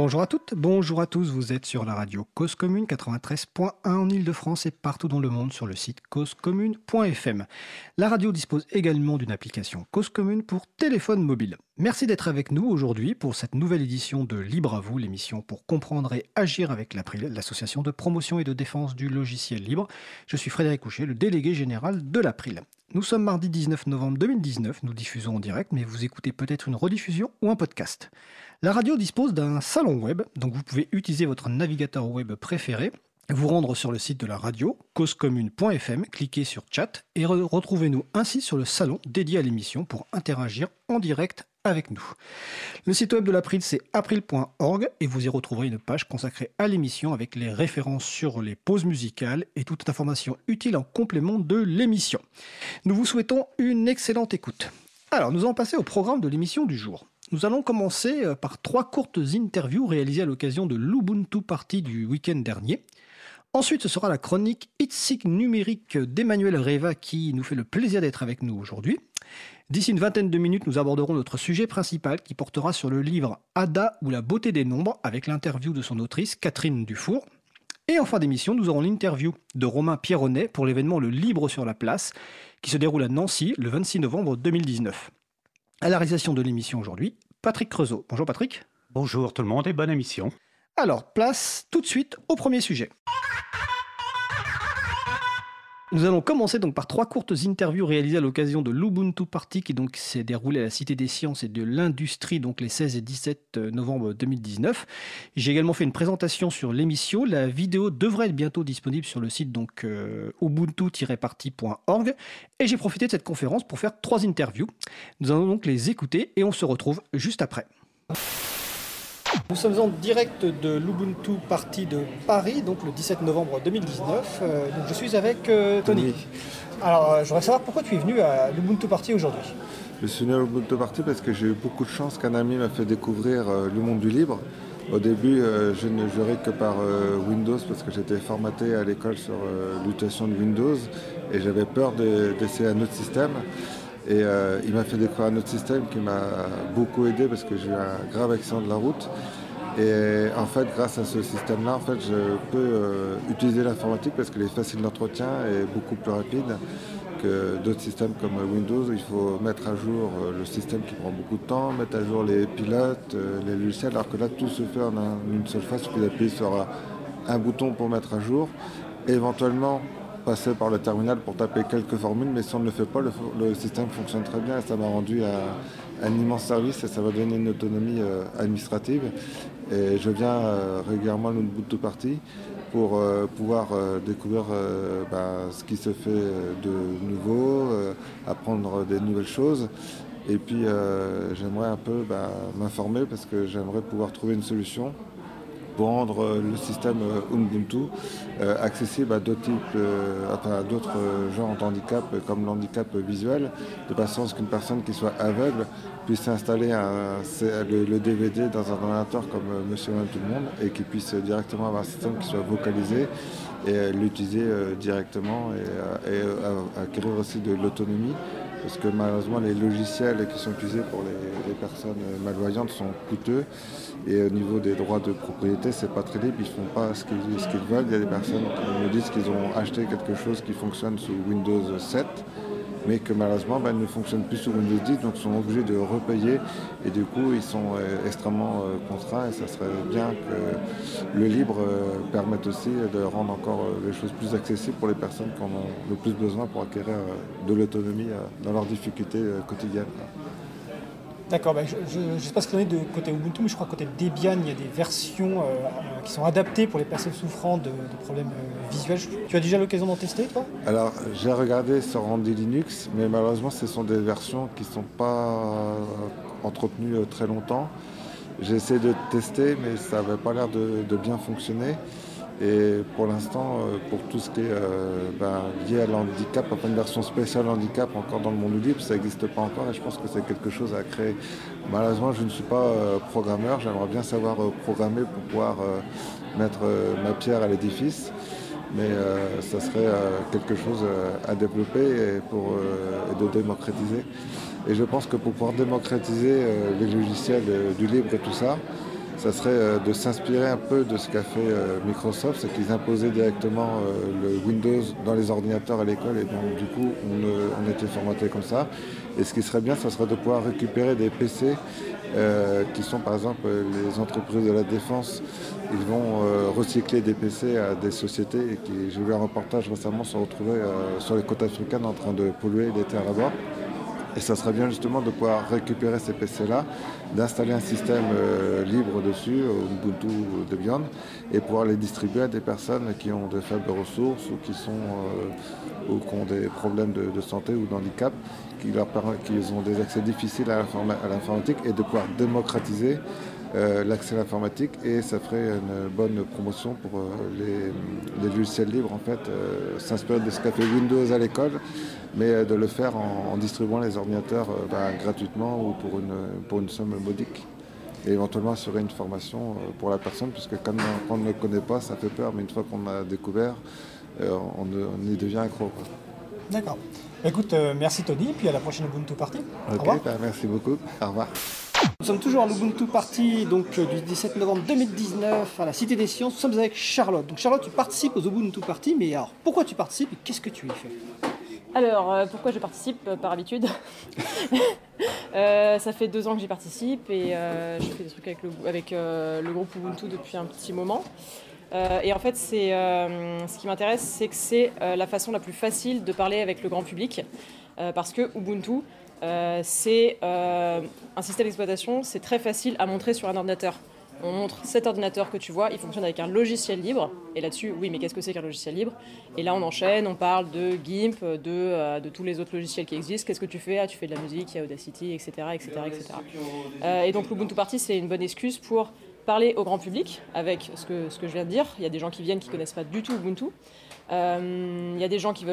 Bonjour à toutes, bonjour à tous, vous êtes sur la radio Cause Commune 93.1 en Ile-de-France et partout dans le monde sur le site causecommune.fm. La radio dispose également d'une application Cause Commune pour téléphone mobile. Merci d'être avec nous aujourd'hui pour cette nouvelle édition de Libre à vous, l'émission pour comprendre et agir avec l'April, l'association de promotion et de défense du logiciel libre. Je suis Frédéric Couchet, le délégué général de l'April. Nous sommes mardi 19 novembre 2019, nous diffusons en direct, mais vous écoutez peut-être une rediffusion ou un podcast. La radio dispose d'un salon web, donc vous pouvez utiliser votre navigateur web préféré, vous rendre sur le site de la radio, causecommune.fm, cliquez sur chat et retrouvez-nous ainsi sur le salon dédié à l'émission pour interagir en direct avec nous. Le site web de l'April, c'est april.org et vous y retrouverez une page consacrée à l'émission avec les références sur les pauses musicales et toute information utile en complément de l'émission. Nous vous souhaitons une excellente écoute. Alors, nous allons passer au programme de l'émission du jour. Nous allons commencer euh, par trois courtes interviews réalisées à l'occasion de l'Ubuntu Party du week-end dernier. Ensuite, ce sera la chronique Itzig numérique d'Emmanuel Reva qui nous fait le plaisir d'être avec nous aujourd'hui. D'ici une vingtaine de minutes, nous aborderons notre sujet principal qui portera sur le livre Ada ou la beauté des nombres avec l'interview de son autrice Catherine Dufour. Et en fin d'émission, nous aurons l'interview de Romain Pierronnet pour l'événement Le Libre sur la place qui se déroule à Nancy le 26 novembre 2019. À la réalisation de l'émission aujourd'hui, Patrick Creusot. Bonjour Patrick. Bonjour tout le monde et bonne émission. Alors, place tout de suite au premier sujet. Nous allons commencer donc par trois courtes interviews réalisées à l'occasion de l'Ubuntu Party qui s'est déroulé à la Cité des Sciences et de l'Industrie donc les 16 et 17 novembre 2019. J'ai également fait une présentation sur l'émission. La vidéo devrait être bientôt disponible sur le site donc euh, ubuntu-party.org et j'ai profité de cette conférence pour faire trois interviews. Nous allons donc les écouter et on se retrouve juste après. Nous sommes en direct de l'Ubuntu Party de Paris, donc le 17 novembre 2019. Euh, donc je suis avec euh, Tony. Alors, euh, je voudrais savoir pourquoi tu es venu à l'Ubuntu Party aujourd'hui. Je suis venu à l'Ubuntu Party parce que j'ai eu beaucoup de chance qu'un ami m'a fait découvrir le monde du libre. Au début, je ne jurais que par Windows parce que j'étais formaté à l'école sur l'utilisation de Windows et j'avais peur d'essayer un autre système. Et euh, il m'a fait découvrir un autre système qui m'a beaucoup aidé parce que j'ai eu un grave accident de la route. Et en fait, grâce à ce système-là, en fait, je peux euh, utiliser l'informatique parce qu'elle est facile d'entretien et beaucoup plus rapide que d'autres systèmes comme Windows. Il faut mettre à jour euh, le système qui prend beaucoup de temps, mettre à jour les pilotes, les logiciels, alors que là, tout se fait en une seule fois. Il suffit d'appuyer sur un bouton pour mettre à jour. éventuellement, passer par le terminal pour taper quelques formules, mais si on ne le fait pas, le, système fonctionne très bien et ça m'a rendu un, immense service et ça va donner une autonomie euh, administrative. Et je viens euh, régulièrement à notre bout de partie pour euh, pouvoir découvrir bah, ce qui se fait de nouveau, apprendre des nouvelles choses. Et puis j'aimerais un peu bah, m'informer parce que j'aimerais pouvoir trouver une solution pour rendre euh, le système euh, Ubuntu euh, accessible à d'autres types, à d'autres genres d'handicap comme l'handicap visuel, de façon à ce qu'une personne qui soit aveugle puisse installer le, DVD dans un ordinateur comme Monsieur et tout le monde et qui puisse directement avoir un système qui soit vocalisé et l'utiliser directement et, acquérir aussi de l'autonomie. Parce que malheureusement les logiciels qui sont utilisés pour les personnes malvoyantes sont coûteux et au niveau des droits de propriété, c'est pas très libre, ils font pas ce qu'ils veulent. Il y a des personnes qui me disent qu'ils ont acheté quelque chose qui fonctionne sous Windows 7, mais que malheureusement ben, ne fonctionne plus sous Windows 10, donc ils sont obligés de repayer et du coup ils sont euh, extrêmement euh, contraints et ça serait bien que le libre euh, permette aussi de rendre encore les choses plus accessibles pour les personnes qui en ont le plus besoin pour acquérir de l'autonomie dans leurs difficultés quotidiennes. D'accord, bah, je ne sais pas ce qu'il en est de côté Ubuntu, mais je crois que côté Debian, il y a des versions euh, euh, qui sont adaptées pour les personnes souffrant de, problèmes euh, visuels. Tu as déjà l'occasion d'en tester, toi? Alors, j'ai regardé sur Randy Linux, mais malheureusement, ce sont des versions qui ne sont pas entretenues très longtemps. J'ai essayé de tester, mais ça n'avait pas l'air de, bien fonctionner. Et pour l'instant, euh, pour tout ce qui est euh, ben, lié à l'handicap, enfin une version spéciale handicap encore dans le monde du libre, ça n'existe pas encore et je pense que c'est quelque chose à créer. Malheureusement, je ne suis pas euh, programmeur, j'aimerais bien savoir programmer pour pouvoir mettre ma pierre à l'édifice, mais ça serait quelque chose à développer et, pour, et de démocratiser. Et je pense que pour pouvoir démocratiser les logiciels du libre et tout ça, ça serait euh, de s'inspirer un peu de ce qu'a fait euh, Microsoft, c'est qu'ils imposaient directement euh, le Windows dans les ordinateurs à l'école et donc du coup on, était formaté comme ça. Et ce qui serait bien, ça serait de pouvoir récupérer des PC qui sont par exemple les entreprises de la défense. Ils vont recycler des PC à des sociétés qui, j'ai vu un reportage récemment se retrouver sur les côtes africaines en train de polluer les terres là-bas. Et ça serait bien justement de pouvoir récupérer ces PC-là, d'installer un système euh, libre dessus, Ubuntu Debian, et pouvoir les distribuer à des personnes qui ont de faibles ressources ou qui, euh, ont des problèmes de, santé ou d'handicap, qui ont des accès difficiles à l'informatique, et de pouvoir démocratiser euh, l'accès à l'informatique et ça ferait une bonne promotion pour les, logiciels libres en fait, s'inspirer de ce qu'a fait Windows à l'école mais euh, de le faire en, distribuant les ordinateurs euh, bah, gratuitement ou pour une, pour une somme modique. Et éventuellement assurer une formation euh, pour la personne, puisque quand on, ne connaît pas, ça fait peur, mais une fois qu'on a découvert, on, y devient accro. D'accord. Écoute, merci Tony, puis à la prochaine Ubuntu Party. Ok, bah, merci beaucoup. Au revoir. Nous sommes toujours à l'Ubuntu Party donc, du 17 novembre 2019 à la Cité des Sciences. Nous sommes avec Charlotte. Donc Charlotte, tu participes aux Ubuntu Party, mais alors pourquoi tu participes et qu'est-ce que tu y fais? Alors, euh, pourquoi je participe euh, Par habitude? Euh, ça fait deux ans que j'y participe et je fais des trucs avec, le, avec le, groupe Ubuntu depuis un petit moment. et en fait, c'est, ce qui m'intéresse, c'est que c'est la façon la plus facile de parler avec le grand public. parce que Ubuntu, c'est un système d'exploitation, c'est très facile à montrer sur un ordinateur on montre cet ordinateur que tu vois, il fonctionne avec un logiciel libre. Et là-dessus, oui, mais qu'est-ce que c'est qu'un logiciel libre? Et là, on enchaîne, on parle de GIMP, de, euh, de tous les autres logiciels qui existent. Qu'est-ce que tu fais? Ah, tu fais de la musique, il y a Audacity, etc. etc., etc. et donc, l'Ubuntu Party, c'est une bonne excuse pour parler au grand public avec ce que, ce que je viens de dire. Il y a des gens qui viennent qui ne connaissent pas du tout Ubuntu. Euh, il y a des gens qui,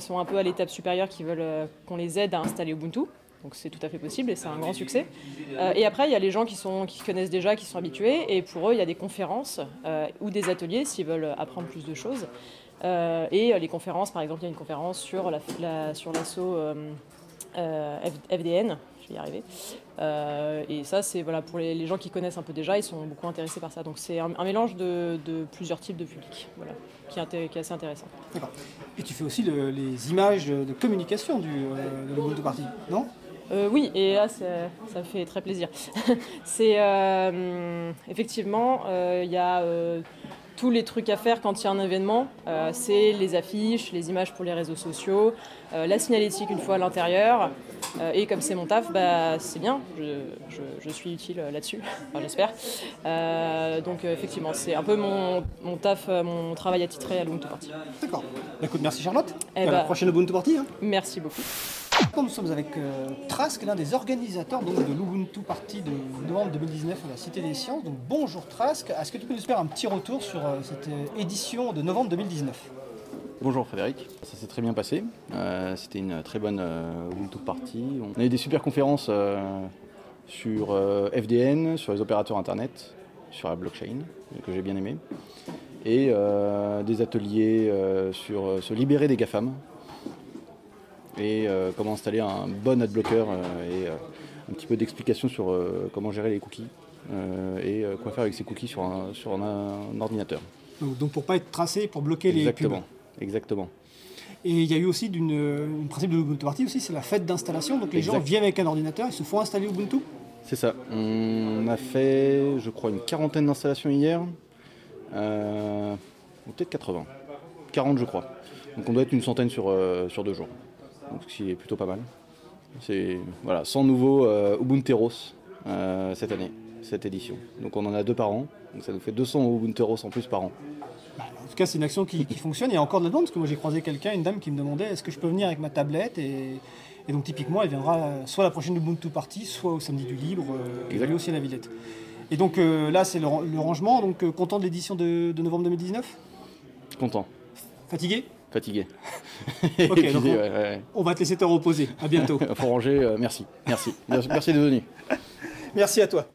sont un peu à l'étape supérieure, qui veulent euh, qu'on les aide à installer Ubuntu. Donc c'est tout à fait possible et c'est un grand succès. Euh, et après, il y a les gens qui, sont, connaissent déjà, qui sont habitués, et pour eux, il y a des conférences euh, ou des ateliers s'ils veulent apprendre plus de choses. Euh, et les conférences, par exemple, il y a une conférence sur l'assaut FDN, je vais y arriver. et ça, c'est pour les, gens qui connaissent un peu déjà, ils sont beaucoup intéressés par ça. Donc c'est un, mélange de, plusieurs types de publics, qui, est, qui est assez intéressant. Et tu fais aussi les images de communication du, de de Party, non? Euh, oui, et là, ça fait très plaisir. c'est euh, effectivement, euh, il y a tous les trucs à faire quand il y a un événement. c'est les affiches, les images pour les réseaux sociaux, la signalétique une fois à l'intérieur. et comme c'est mon taf, bah, c'est bien, je, suis utile là-dessus, j'espère. donc effectivement, c'est un peu mon, taf, mon travail attitré à l'Ubuntu Party. D'accord. Bah, écoute, merci Charlotte. Et eh à la bah, prochaine Ubuntu Party. Hein. Merci beaucoup. Nous sommes avec euh, Trask, l'un des organisateurs donc, de l'Ubuntu Party de novembre 2019 à la Cité des Sciences. Donc, bonjour Trask, est-ce que tu peux nous faire un petit retour sur euh, cette euh, édition de novembre 2019 Bonjour Frédéric, ça s'est très bien passé. C'était une très bonne Ubuntu Party. On a eu des super conférences sur FDN, sur les opérateurs Internet, sur la blockchain, que j'ai bien aimé. Et des ateliers sur se libérer des GAFAM, et euh, comment installer un bon adblocker euh, et euh, un petit peu d'explication sur comment gérer les cookies et quoi faire avec ces cookies sur un, sur un, ordinateur. Donc, donc, pour pas être tracé, pour bloquer les Exactement. Exactement. Et il y a eu aussi une, principe de l'Ubuntu Party aussi, c'est la fête d'installation. Donc les gens viennent avec un ordinateur, ils se font installer Ubuntu. C'est ça. On a fait, je crois, une quarantaine d'installations hier, ou peut-être 80. 40 je crois. Donc on doit être une centaine sur, sur deux jours ce qui est plutôt pas mal. C'est voilà, 100 nouveaux euh, Ubunteros euh, cette année, cette édition. Donc on en a deux par an, donc ça nous fait 200 Ubunteros en plus par an. En tout cas, c'est une action qui, fonctionne. Il y a encore de la demande parce que moi j'ai croisé quelqu'un, une dame qui me demandait est-ce que je peux venir avec ma tablette et, donc typiquement elle viendra soit à la prochaine Ubuntu Party, soit au samedi du libre, euh, et aussi à la Villette. Et donc là, c'est le, rangement. Donc content de l'édition de, novembre 2019 Content. Fatigué? Fatigué. ok, donc on, va te laisser te reposer. À bientôt. Pour ranger, merci. Merci. Merci de venir. Merci à toi.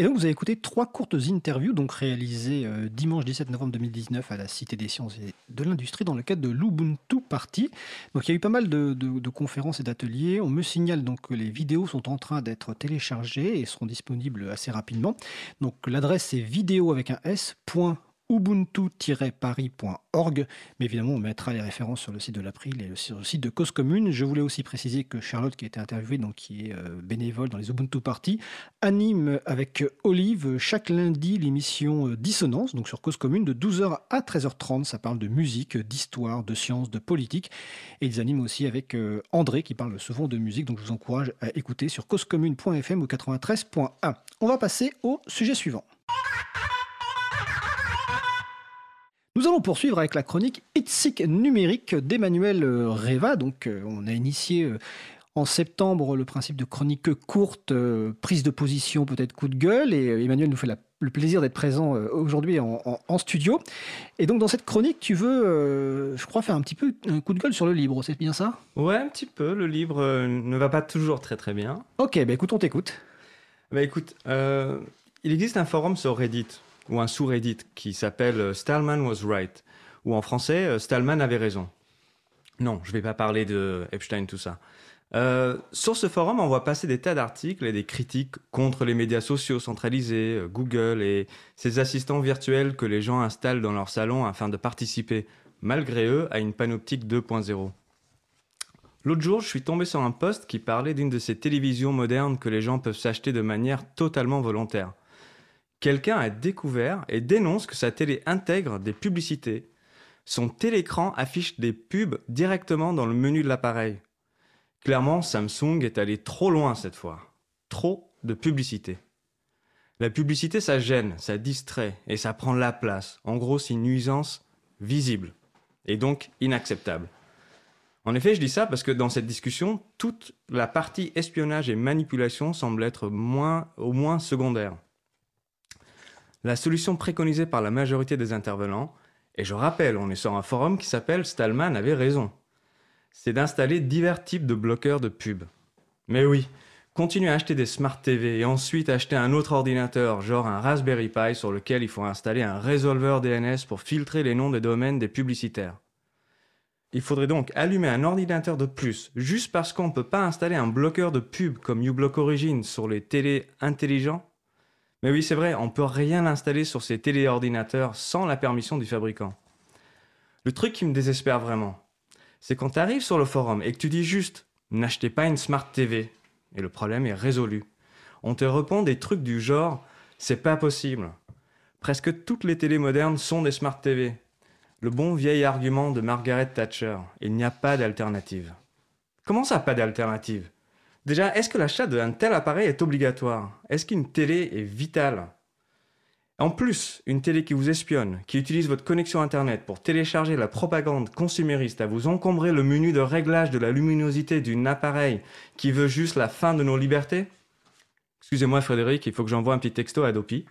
Et donc, vous avez écouté trois courtes interviews donc réalisées euh, dimanche 17 novembre 2019 à la Cité des sciences et de l'industrie dans le cadre de l'Ubuntu Party. Donc, il y a eu pas mal de, conférences et d'ateliers. On me signale donc que les vidéos sont en train d'être téléchargées et seront disponibles assez rapidement. Donc, l'adresse c'est vidéo avec un s ubuntu-paris.org. Mais évidemment, on mettra les références sur le site de l'April et sur le site de Cause Commune. Je voulais aussi préciser que Charlotte, qui a été interviewée, donc qui est euh, bénévole dans les Ubuntu Party, anime avec Olive chaque lundi l'émission euh, Dissonance, donc sur Cause Commune, de 12h à 13h30. Ça parle de musique, d'histoire, de sciences, de politique. Et ils animent aussi avec euh, André, qui parle souvent de musique. Donc je vous encourage à écouter sur causecommune.fm ou 93.1. On va passer au sujet suivant. Nous allons poursuivre avec la chronique Itzik numérique d'Emmanuel euh, Reva. Donc, euh, on a initié euh, en septembre le principe de chronique courte, prise de position, peut-être coup de gueule. Et Emmanuel nous fait le plaisir d'être présent aujourd'hui en, studio. Et donc, dans cette chronique, tu veux, je crois, faire un petit peu un coup de gueule sur le livre, c'est bien ça? Ouais, un petit peu. Le livre ne va pas toujours très très bien. Ok, bah écoute, on t'écoute. Bah écoute, il existe un forum sur Reddit ou un sous-Reddit qui s'appelle euh, Stallman was right, ou en français euh, Stallman avait raison. Non, je ne vais pas parler de Epstein, tout ça. Euh, sur ce forum, on voit passer des tas d'articles et des critiques contre les médias sociaux centralisés, Google et ces assistants virtuels que les gens installent dans leur salon afin de participer, malgré eux, à une panoptique 2.0. L'autre jour, je suis tombé sur un post qui parlait d'une de ces télévisions modernes que les gens peuvent s'acheter de manière totalement volontaire quelqu'un a découvert et dénonce que sa télé intègre des publicités. Son télécran affiche des pubs directement dans le menu de l'appareil. Clairement, Samsung est allé trop loin cette fois. Trop de publicité. La publicité, ça gêne, ça distrait et ça prend la place. En gros, c'est une nuisance visible et donc inacceptable. En effet, je dis ça parce que dans cette discussion, toute la partie espionnage et manipulation semble être au moins secondaire. La solution préconisée par la majorité des intervenants, et je rappelle, on est sur un forum qui s'appelle Stallman avait raison, c'est d'installer divers types de bloqueurs de pub. Mais oui, continuer à acheter des Smart TV et ensuite acheter un autre ordinateur, genre un Raspberry Pi sur lequel il faut installer un résolveur DNS pour filtrer les noms des domaines des publicitaires. Il faudrait donc allumer un ordinateur de plus, juste parce qu'on ne peut pas installer un bloqueur de pub comme uBlock Origin sur les télés intelligents mais oui, c'est vrai, on peut rien installer sur ces téléordinateurs sans la permission du fabricant. Le truc qui me désespère vraiment, c'est quand tu arrives sur le forum et que tu dis juste n'achetez pas une Smart TV, et le problème est résolu. On te répond des trucs du genre c'est pas possible. Presque toutes les télés modernes sont des Smart TV. Le bon vieil argument de Margaret Thatcher, il n'y a pas d'alternative. Comment ça, pas d'alternative? Déjà, est-ce que l'achat d'un tel appareil est obligatoire? Est-ce qu'une télé est vitale? En plus, une télé qui vous espionne, qui utilise votre connexion Internet pour télécharger la propagande consumériste, à vous encombrer le menu de réglage de la luminosité d'un appareil qui veut juste la fin de nos libertés? Excusez-moi Frédéric, il faut que j'envoie un petit texto à Adopi.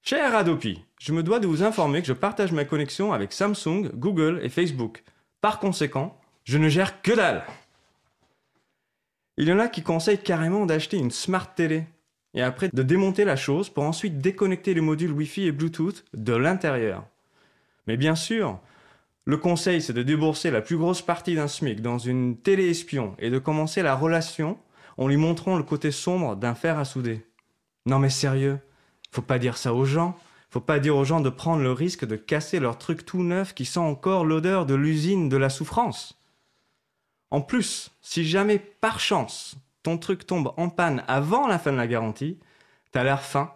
Cher Adopi, je me dois de vous informer que je partage ma connexion avec Samsung, Google et Facebook. Par conséquent, je ne gère que dalle. Il y en a qui conseillent carrément d'acheter une smart télé et après de démonter la chose pour ensuite déconnecter les modules Wi-Fi et Bluetooth de l'intérieur. Mais bien sûr, le conseil c'est de débourser la plus grosse partie d'un SMIC dans une télé espion et de commencer la relation en lui montrant le côté sombre d'un fer à souder. Non mais sérieux, faut pas dire ça aux gens. Faut pas dire aux gens de prendre le risque de casser leur truc tout neuf qui sent encore l'odeur de l'usine de la souffrance. En plus, si jamais par chance ton truc tombe en panne avant la fin de la garantie, t'as l'air fin,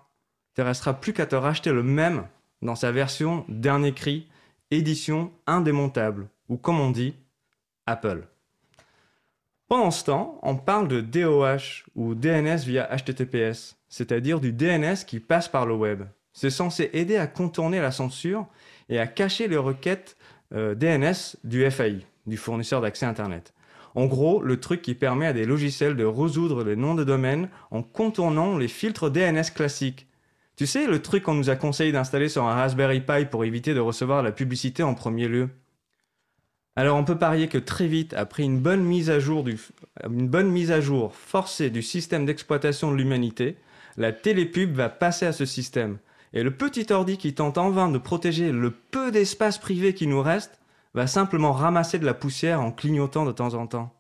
te restera plus qu'à te racheter le même dans sa version dernier cri, édition indémontable, ou comme on dit, Apple. Pendant ce temps, on parle de DOH ou DNS via HTTPS, c'est-à-dire du DNS qui passe par le web. C'est censé aider à contourner la censure et à cacher les requêtes euh, DNS du FAI, du fournisseur d'accès Internet. En gros, le truc qui permet à des logiciels de résoudre les noms de domaine en contournant les filtres DNS classiques. Tu sais, le truc qu'on nous a conseillé d'installer sur un Raspberry Pi pour éviter de recevoir la publicité en premier lieu. Alors on peut parier que très vite, après une bonne mise à jour, une bonne mise à jour forcée du système d'exploitation de l'humanité, la télépub va passer à ce système. Et le petit ordi qui tente en vain de protéger le peu d'espace privé qui nous reste va simplement ramasser de la poussière en clignotant de temps en temps.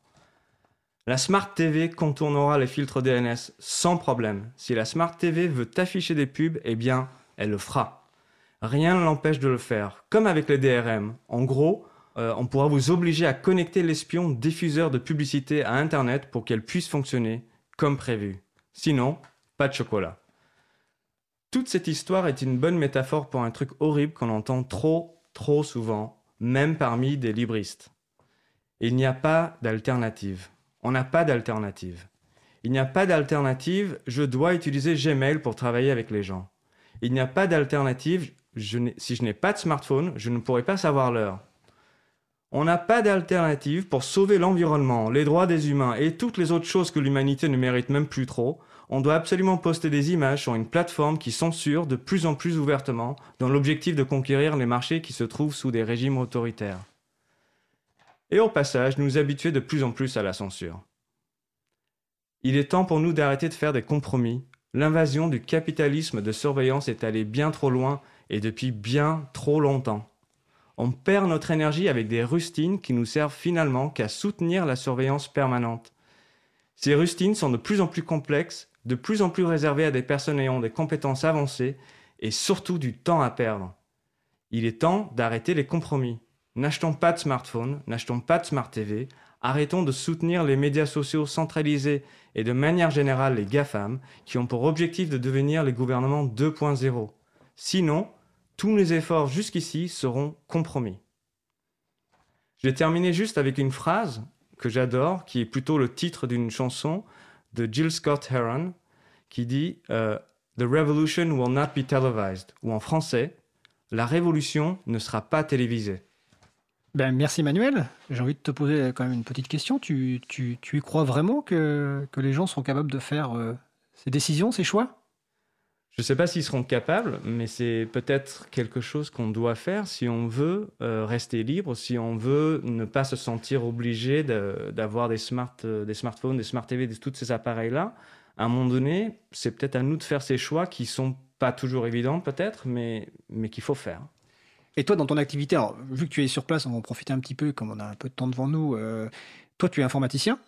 La Smart TV contournera les filtres DNS sans problème. Si la Smart TV veut afficher des pubs, eh bien, elle le fera. Rien ne l'empêche de le faire, comme avec les DRM. En gros, euh, on pourra vous obliger à connecter l'espion diffuseur de publicité à Internet pour qu'elle puisse fonctionner comme prévu. Sinon, pas de chocolat. Toute cette histoire est une bonne métaphore pour un truc horrible qu'on entend trop, trop souvent, même parmi des libristes. Il n'y a pas d'alternative. On n'a pas d'alternative. Il n'y a pas d'alternative, je dois utiliser Gmail pour travailler avec les gens. Il n'y a pas d'alternative, si je n'ai pas de smartphone, je ne pourrai pas savoir l'heure. On n'a pas d'alternative pour sauver l'environnement, les droits des humains et toutes les autres choses que l'humanité ne mérite même plus trop. On doit absolument poster des images sur une plateforme qui censure de plus en plus ouvertement dans l'objectif de conquérir les marchés qui se trouvent sous des régimes autoritaires. Et au passage, nous habituer de plus en plus à la censure. Il est temps pour nous d'arrêter de faire des compromis. L'invasion du capitalisme de surveillance est allée bien trop loin et depuis bien trop longtemps on perd notre énergie avec des rustines qui nous servent finalement qu'à soutenir la surveillance permanente. Ces rustines sont de plus en plus complexes, de plus en plus réservées à des personnes ayant des compétences avancées et surtout du temps à perdre. Il est temps d'arrêter les compromis. N'achetons pas de smartphone, n'achetons pas de smart TV, arrêtons de soutenir les médias sociaux centralisés et de manière générale les GAFAM qui ont pour objectif de devenir les gouvernements 2.0. Sinon, tous les efforts jusqu'ici seront compromis. Je vais terminer juste avec une phrase que j'adore, qui est plutôt le titre d'une chanson de Jill Scott Heron, qui dit euh, The revolution will not be televised, ou en français, la révolution ne sera pas télévisée. Ben, merci Manuel. J'ai envie de te poser quand même une petite question. Tu, tu, y crois vraiment que, que, les gens sont capables de faire euh, ces décisions, ces choix? Je ne sais pas s'ils seront capables, mais c'est peut-être quelque chose qu'on doit faire si on veut euh, rester libre, si on veut ne pas se sentir obligé d'avoir euh, des smartphones, des smart TV, tous ces appareils-là. À un moment donné, c'est peut-être à nous de faire ces choix qui sont pas toujours évidents peut-être, mais, mais qu'il faut faire. Et toi, dans ton activité, vu que tu es sur place, on va en profiter un petit peu, comme on a un peu de temps devant nous. Euh, toi, tu es informaticien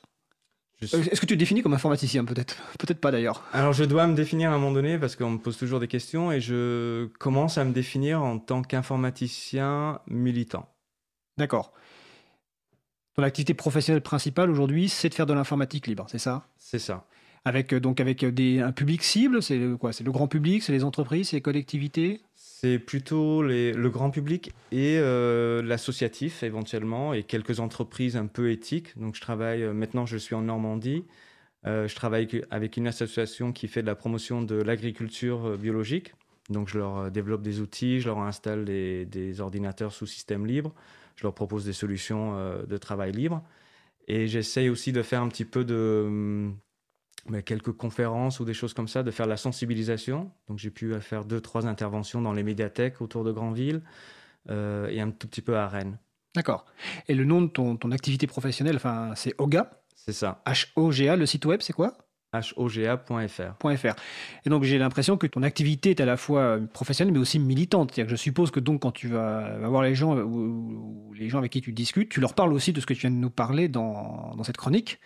euh, est-ce que tu te définis comme informaticien peut-être? Peut-être pas d'ailleurs. Alors je dois me définir à un moment donné parce qu'on me pose toujours des questions et je commence à me définir en tant qu'informaticien militant. D'accord. Ton activité professionnelle principale aujourd'hui, c'est de faire de l'informatique libre, c'est ça? C'est ça. Avec euh, donc avec des, un public cible, c'est quoi? C'est le grand public, c'est les entreprises, c'est les collectivités? C'est plutôt le grand public et euh, l'associatif éventuellement et quelques entreprises un peu éthiques. Donc je travaille, euh, maintenant je suis en Normandie, euh, je travaille avec une association qui fait de la promotion de l'agriculture biologique. Donc je leur développe des outils, je leur installe des, des ordinateurs sous système libre, je leur propose des solutions de travail libre. Et j'essaye aussi de faire un petit peu de quelques conférences ou des choses comme ça, de faire la sensibilisation. Donc j'ai pu faire deux, trois interventions dans les médiathèques autour de Grandville euh, et un tout petit peu à Rennes. D'accord. Et le nom de ton, ton activité professionnelle, enfin, c'est OGA? C'est ça. H-O-G-A, le site web, c'est quoi? hoga.fr. Et donc j'ai l'impression que ton activité est à la fois professionnelle mais aussi militante. C'est-à-dire que je suppose que donc quand tu vas, voir les gens ou, les gens avec qui tu discutes, tu leur parles aussi de ce que tu viens de nous parler dans, cette chronique.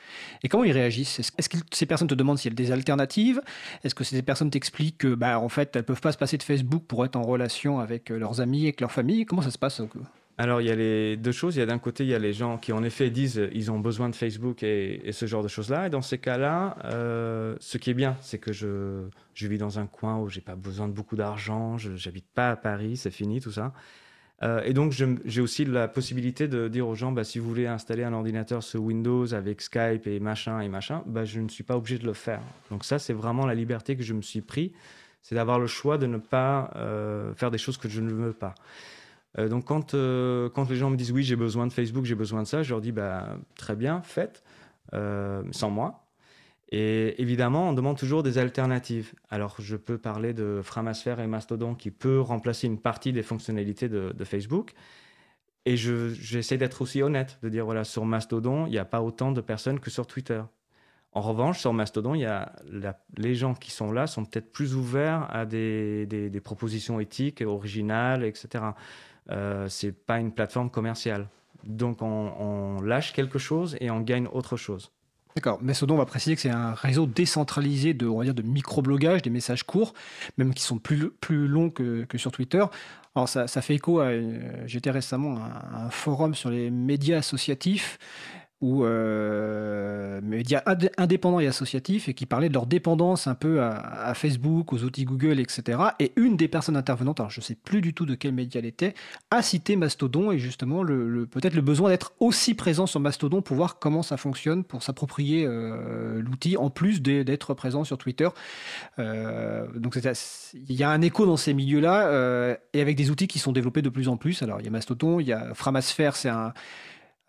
Et comment ils réagissent? Est-ce que ces personnes te demandent s'il y a des alternatives Est-ce que ces personnes t'expliquent que bah, en fait elles peuvent pas se passer de Facebook pour être en relation avec leurs amis, avec leur famille? Comment ça se passe alors, il y a les deux choses. Il y a d'un côté, il y a les gens qui, en effet, disent ils ont besoin de Facebook et, ce genre de choses-là. Et dans ces cas-là, euh, ce qui est bien, c'est que je, je, vis dans un coin où j'ai pas besoin de beaucoup d'argent. Je n'habite pas à Paris, c'est fini tout ça. Euh, et donc, j'ai aussi la possibilité de dire aux gens bah, si vous voulez installer un ordinateur sur Windows avec Skype et machin et machin, bah, je ne suis pas obligé de le faire. Donc, ça, c'est vraiment la liberté que je me suis pris c'est d'avoir le choix de ne pas euh, faire des choses que je ne veux pas. Euh, donc quand, euh, quand les gens me disent oui, j'ai besoin de Facebook, j'ai besoin de ça, je leur dis bah, très bien, faites, euh, sans moi. Et évidemment, on demande toujours des alternatives. Alors, je peux parler de Framasphere et Mastodon qui peut remplacer une partie des fonctionnalités de, de Facebook. Et j'essaie d'être aussi honnête, de dire voilà, sur Mastodon, il n'y a pas autant de personnes que sur Twitter. En revanche, sur Mastodon, y a les gens qui sont là sont peut-être plus ouverts à des, des, des propositions éthiques, originales, etc. Euh, c'est pas une plateforme commerciale. Donc on, lâche quelque chose et on gagne autre chose. D'accord. Mastodon, on va préciser que c'est un réseau décentralisé de, on va dire, de microblogage, des messages courts, même qui sont plus, plus longs que, que sur Twitter. Alors ça, ça fait écho à, j'étais récemment à un forum sur les médias associatifs ou euh, médias indépendants et associatifs et qui parlaient de leur dépendance un peu à, Facebook, aux outils Google, etc. Et une des personnes intervenantes, alors je ne sais plus du tout de quel média elle était, a cité Mastodon et justement le, peut-être le besoin d'être aussi présent sur Mastodon pour voir comment ça fonctionne, pour s'approprier euh, l'outil en plus d'être présent sur Twitter. Euh, donc il y a un écho dans ces milieux-là et avec des outils qui sont développés de plus en plus. Alors il y a Mastodon, il y a Framasphere, c'est un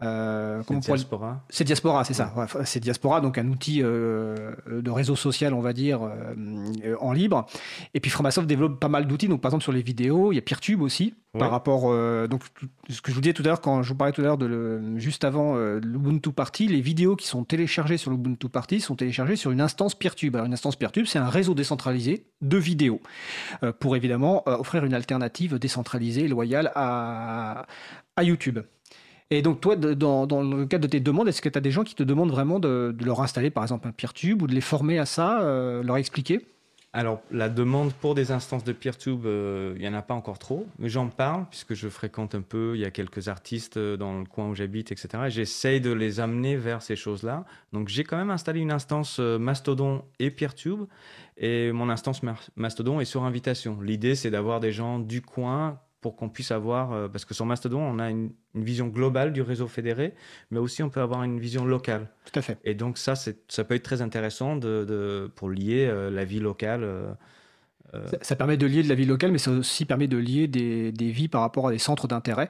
euh, c'est Diaspora. C'est Diaspora, c'est ça. Ouais, c'est Diaspora, donc un outil euh, de réseau social, on va dire, euh, en libre. Et puis Framasoft développe pas mal d'outils. Donc par exemple sur les vidéos, il y a PeerTube aussi. Ouais. Par rapport, donc ce que je vous disais tout à l'heure quand je vous parlais tout à l'heure de le, juste avant l'Ubuntu Party, les vidéos qui sont téléchargées sur l'Ubuntu Party sont téléchargées sur une instance PeerTube. Alors une instance PeerTube, c'est un réseau décentralisé de vidéos pour évidemment offrir une alternative décentralisée, loyale à, à YouTube. Et donc, toi, dans, le cadre de tes demandes, est-ce que tu as des gens qui te demandent vraiment de, leur installer, par exemple, un PeerTube ou de les former à ça, euh, leur expliquer? Alors, la demande pour des instances de PeerTube, il euh, n'y en a pas encore trop, mais j'en parle puisque je fréquente un peu, il y a quelques artistes dans le coin où j'habite, etc. Et j'essaye de les amener vers ces choses-là. Donc, j'ai quand même installé une instance euh, Mastodon et PeerTube, et mon instance Mastodon est sur invitation. L'idée, c'est d'avoir des gens du coin pour qu'on puisse avoir, euh, parce que sur Mastodon, on a une, une, vision globale du réseau fédéré, mais aussi on peut avoir une vision locale. Tout à fait. Et donc ça, ça peut être très intéressant de, de pour lier euh, la vie locale. Euh, ça, ça, permet de lier de la vie locale, mais ça aussi permet de lier des, des vies par rapport à des centres d'intérêt.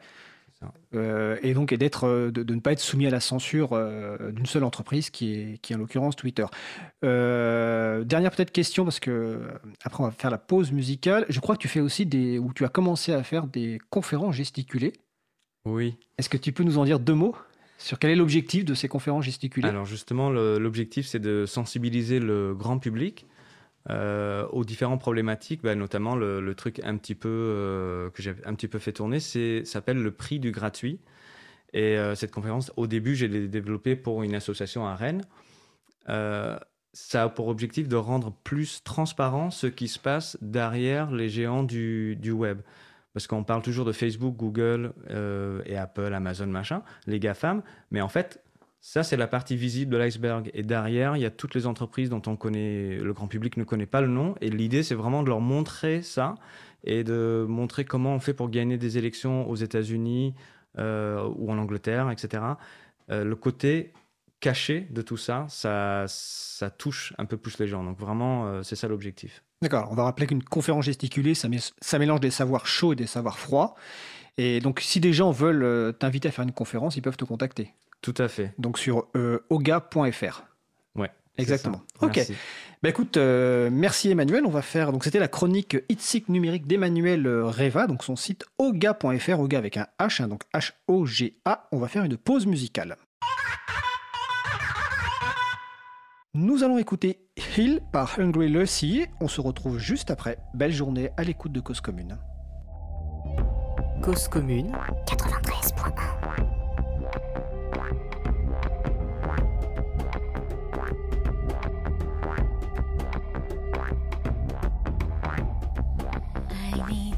Euh, et donc d'être, de, de, ne pas être soumis à la censure euh, d'une seule entreprise qui est, qui est en l'occurrence Twitter. Euh, dernière peut-être question parce que après on va faire la pause musicale. Je crois que tu fais aussi des, ou tu as commencé à faire des conférences gesticulées. Oui. Est-ce que tu peux nous en dire deux mots sur quel est l'objectif de ces conférences gesticulées? Alors justement, l'objectif c'est de sensibiliser le grand public euh, aux différentes problématiques, bah, notamment le, truc un petit peu euh, que j'ai un petit peu fait tourner, c'est s'appelle le prix du gratuit. Et euh, cette conférence, au début, j'ai développé pour une association à Rennes. Ça a pour objectif de rendre plus transparent ce qui se passe derrière les géants du, du web. Parce qu'on parle toujours de Facebook, Google et Apple, Amazon, machin, les GAFAM, mais en fait, ça, c'est la partie visible de l'iceberg. Et derrière, il y a toutes les entreprises dont on connaît, le grand public ne connaît pas le nom. Et l'idée, c'est vraiment de leur montrer ça et de montrer comment on fait pour gagner des élections aux États-Unis euh, ou en Angleterre, etc. Euh, le côté caché de tout ça, ça, ça touche un peu plus les gens. Donc vraiment, euh, c'est ça l'objectif. D'accord. On va rappeler qu'une conférence gesticulée, ça, ça mélange des savoirs chauds et des savoirs froids. Et donc, si des gens veulent t'inviter à faire une conférence, ils peuvent te contacter. Tout à fait. Donc sur euh, oga.fr. Ouais. Exactement. Ok. Bah écoute, euh, merci Emmanuel. On va faire. Donc c'était la chronique Itsic numérique d'Emmanuel euh, Reva, donc son site oga.fr, oga avec un H, hein, donc H-O-G-A. On va faire une pause musicale. Nous allons écouter Hill par Hungry Lucy. On se retrouve juste après. Belle journée à l'écoute de Cause Commune. Cause Commune 93.1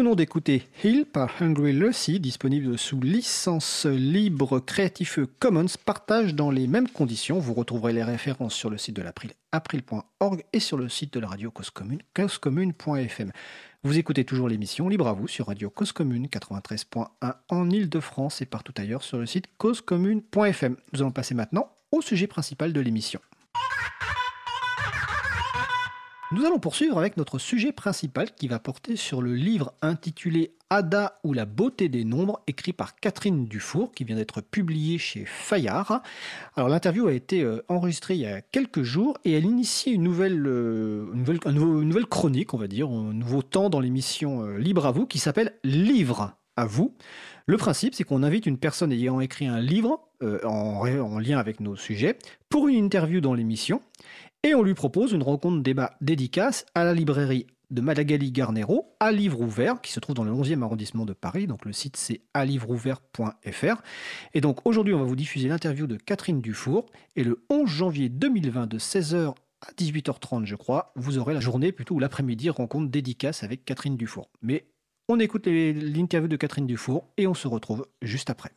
venons d'écouter Hill par Hungry Lucy, disponible sous licence libre Creative Commons, partage dans les mêmes conditions. Vous retrouverez les références sur le site de l'April, april.org et sur le site de la radio Cause Commune, causecommune.fm. Vous écoutez toujours l'émission Libre à vous sur Radio Cause Commune 93.1 en Ile-de-France et partout ailleurs sur le site causecommune.fm. Nous allons passer maintenant au sujet principal de l'émission. Nous allons poursuivre avec notre sujet principal qui va porter sur le livre intitulé Ada ou la beauté des nombres, écrit par Catherine Dufour, qui vient d'être publié chez Fayard. Alors l'interview a été euh, enregistrée il y a quelques jours et elle initie une nouvelle, euh, chronique, on va dire, un nouveau temps dans l'émission euh, Libre à vous, qui s'appelle Livre à vous. Le principe, c'est qu'on invite une personne ayant écrit un livre en lien avec nos sujets pour une interview dans l'émission et on lui propose une rencontre débat dédicace à la librairie de Madagali Garnero à Livre Ouvert, qui se trouve dans le 11e arrondissement de Paris. Donc le site c'est alivreouvert.fr. Et donc aujourd'hui, on va vous diffuser l'interview de Catherine Dufour. Et le 11 janvier 2020, de 16h à 18h30, je crois, vous aurez la journée, plutôt ou l'après-midi, rencontre dédicace avec Catherine Dufour. Mais on écoute l'interview de Catherine Dufour et on se retrouve juste après.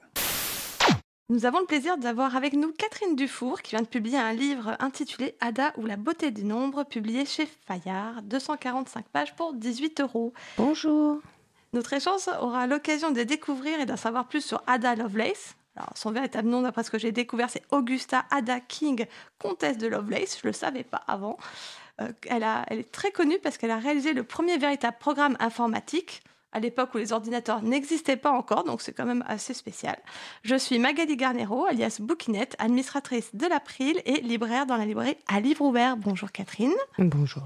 Nous avons le plaisir d'avoir avec nous Catherine Dufour qui vient de publier un livre intitulé Ada ou la beauté des nombres, publié chez Fayard, 245 pages pour 18 euros. Bonjour. Notre échange aura l'occasion de découvrir et d'en savoir plus sur Ada Lovelace. Alors, son véritable nom, d'après ce que j'ai découvert, c'est Augusta Ada King, comtesse de Lovelace. Je ne le savais pas avant. Euh, elle, a- elle est très connue parce qu'elle a réalisé le premier véritable programme informatique à l'époque où les ordinateurs n'existaient pas encore, donc c'est quand même assez spécial. Je suis Magali Garnero, alias Bouquinette, administratrice de l'April et libraire dans la librairie à Livre Ouvert. Bonjour Catherine. Bonjour.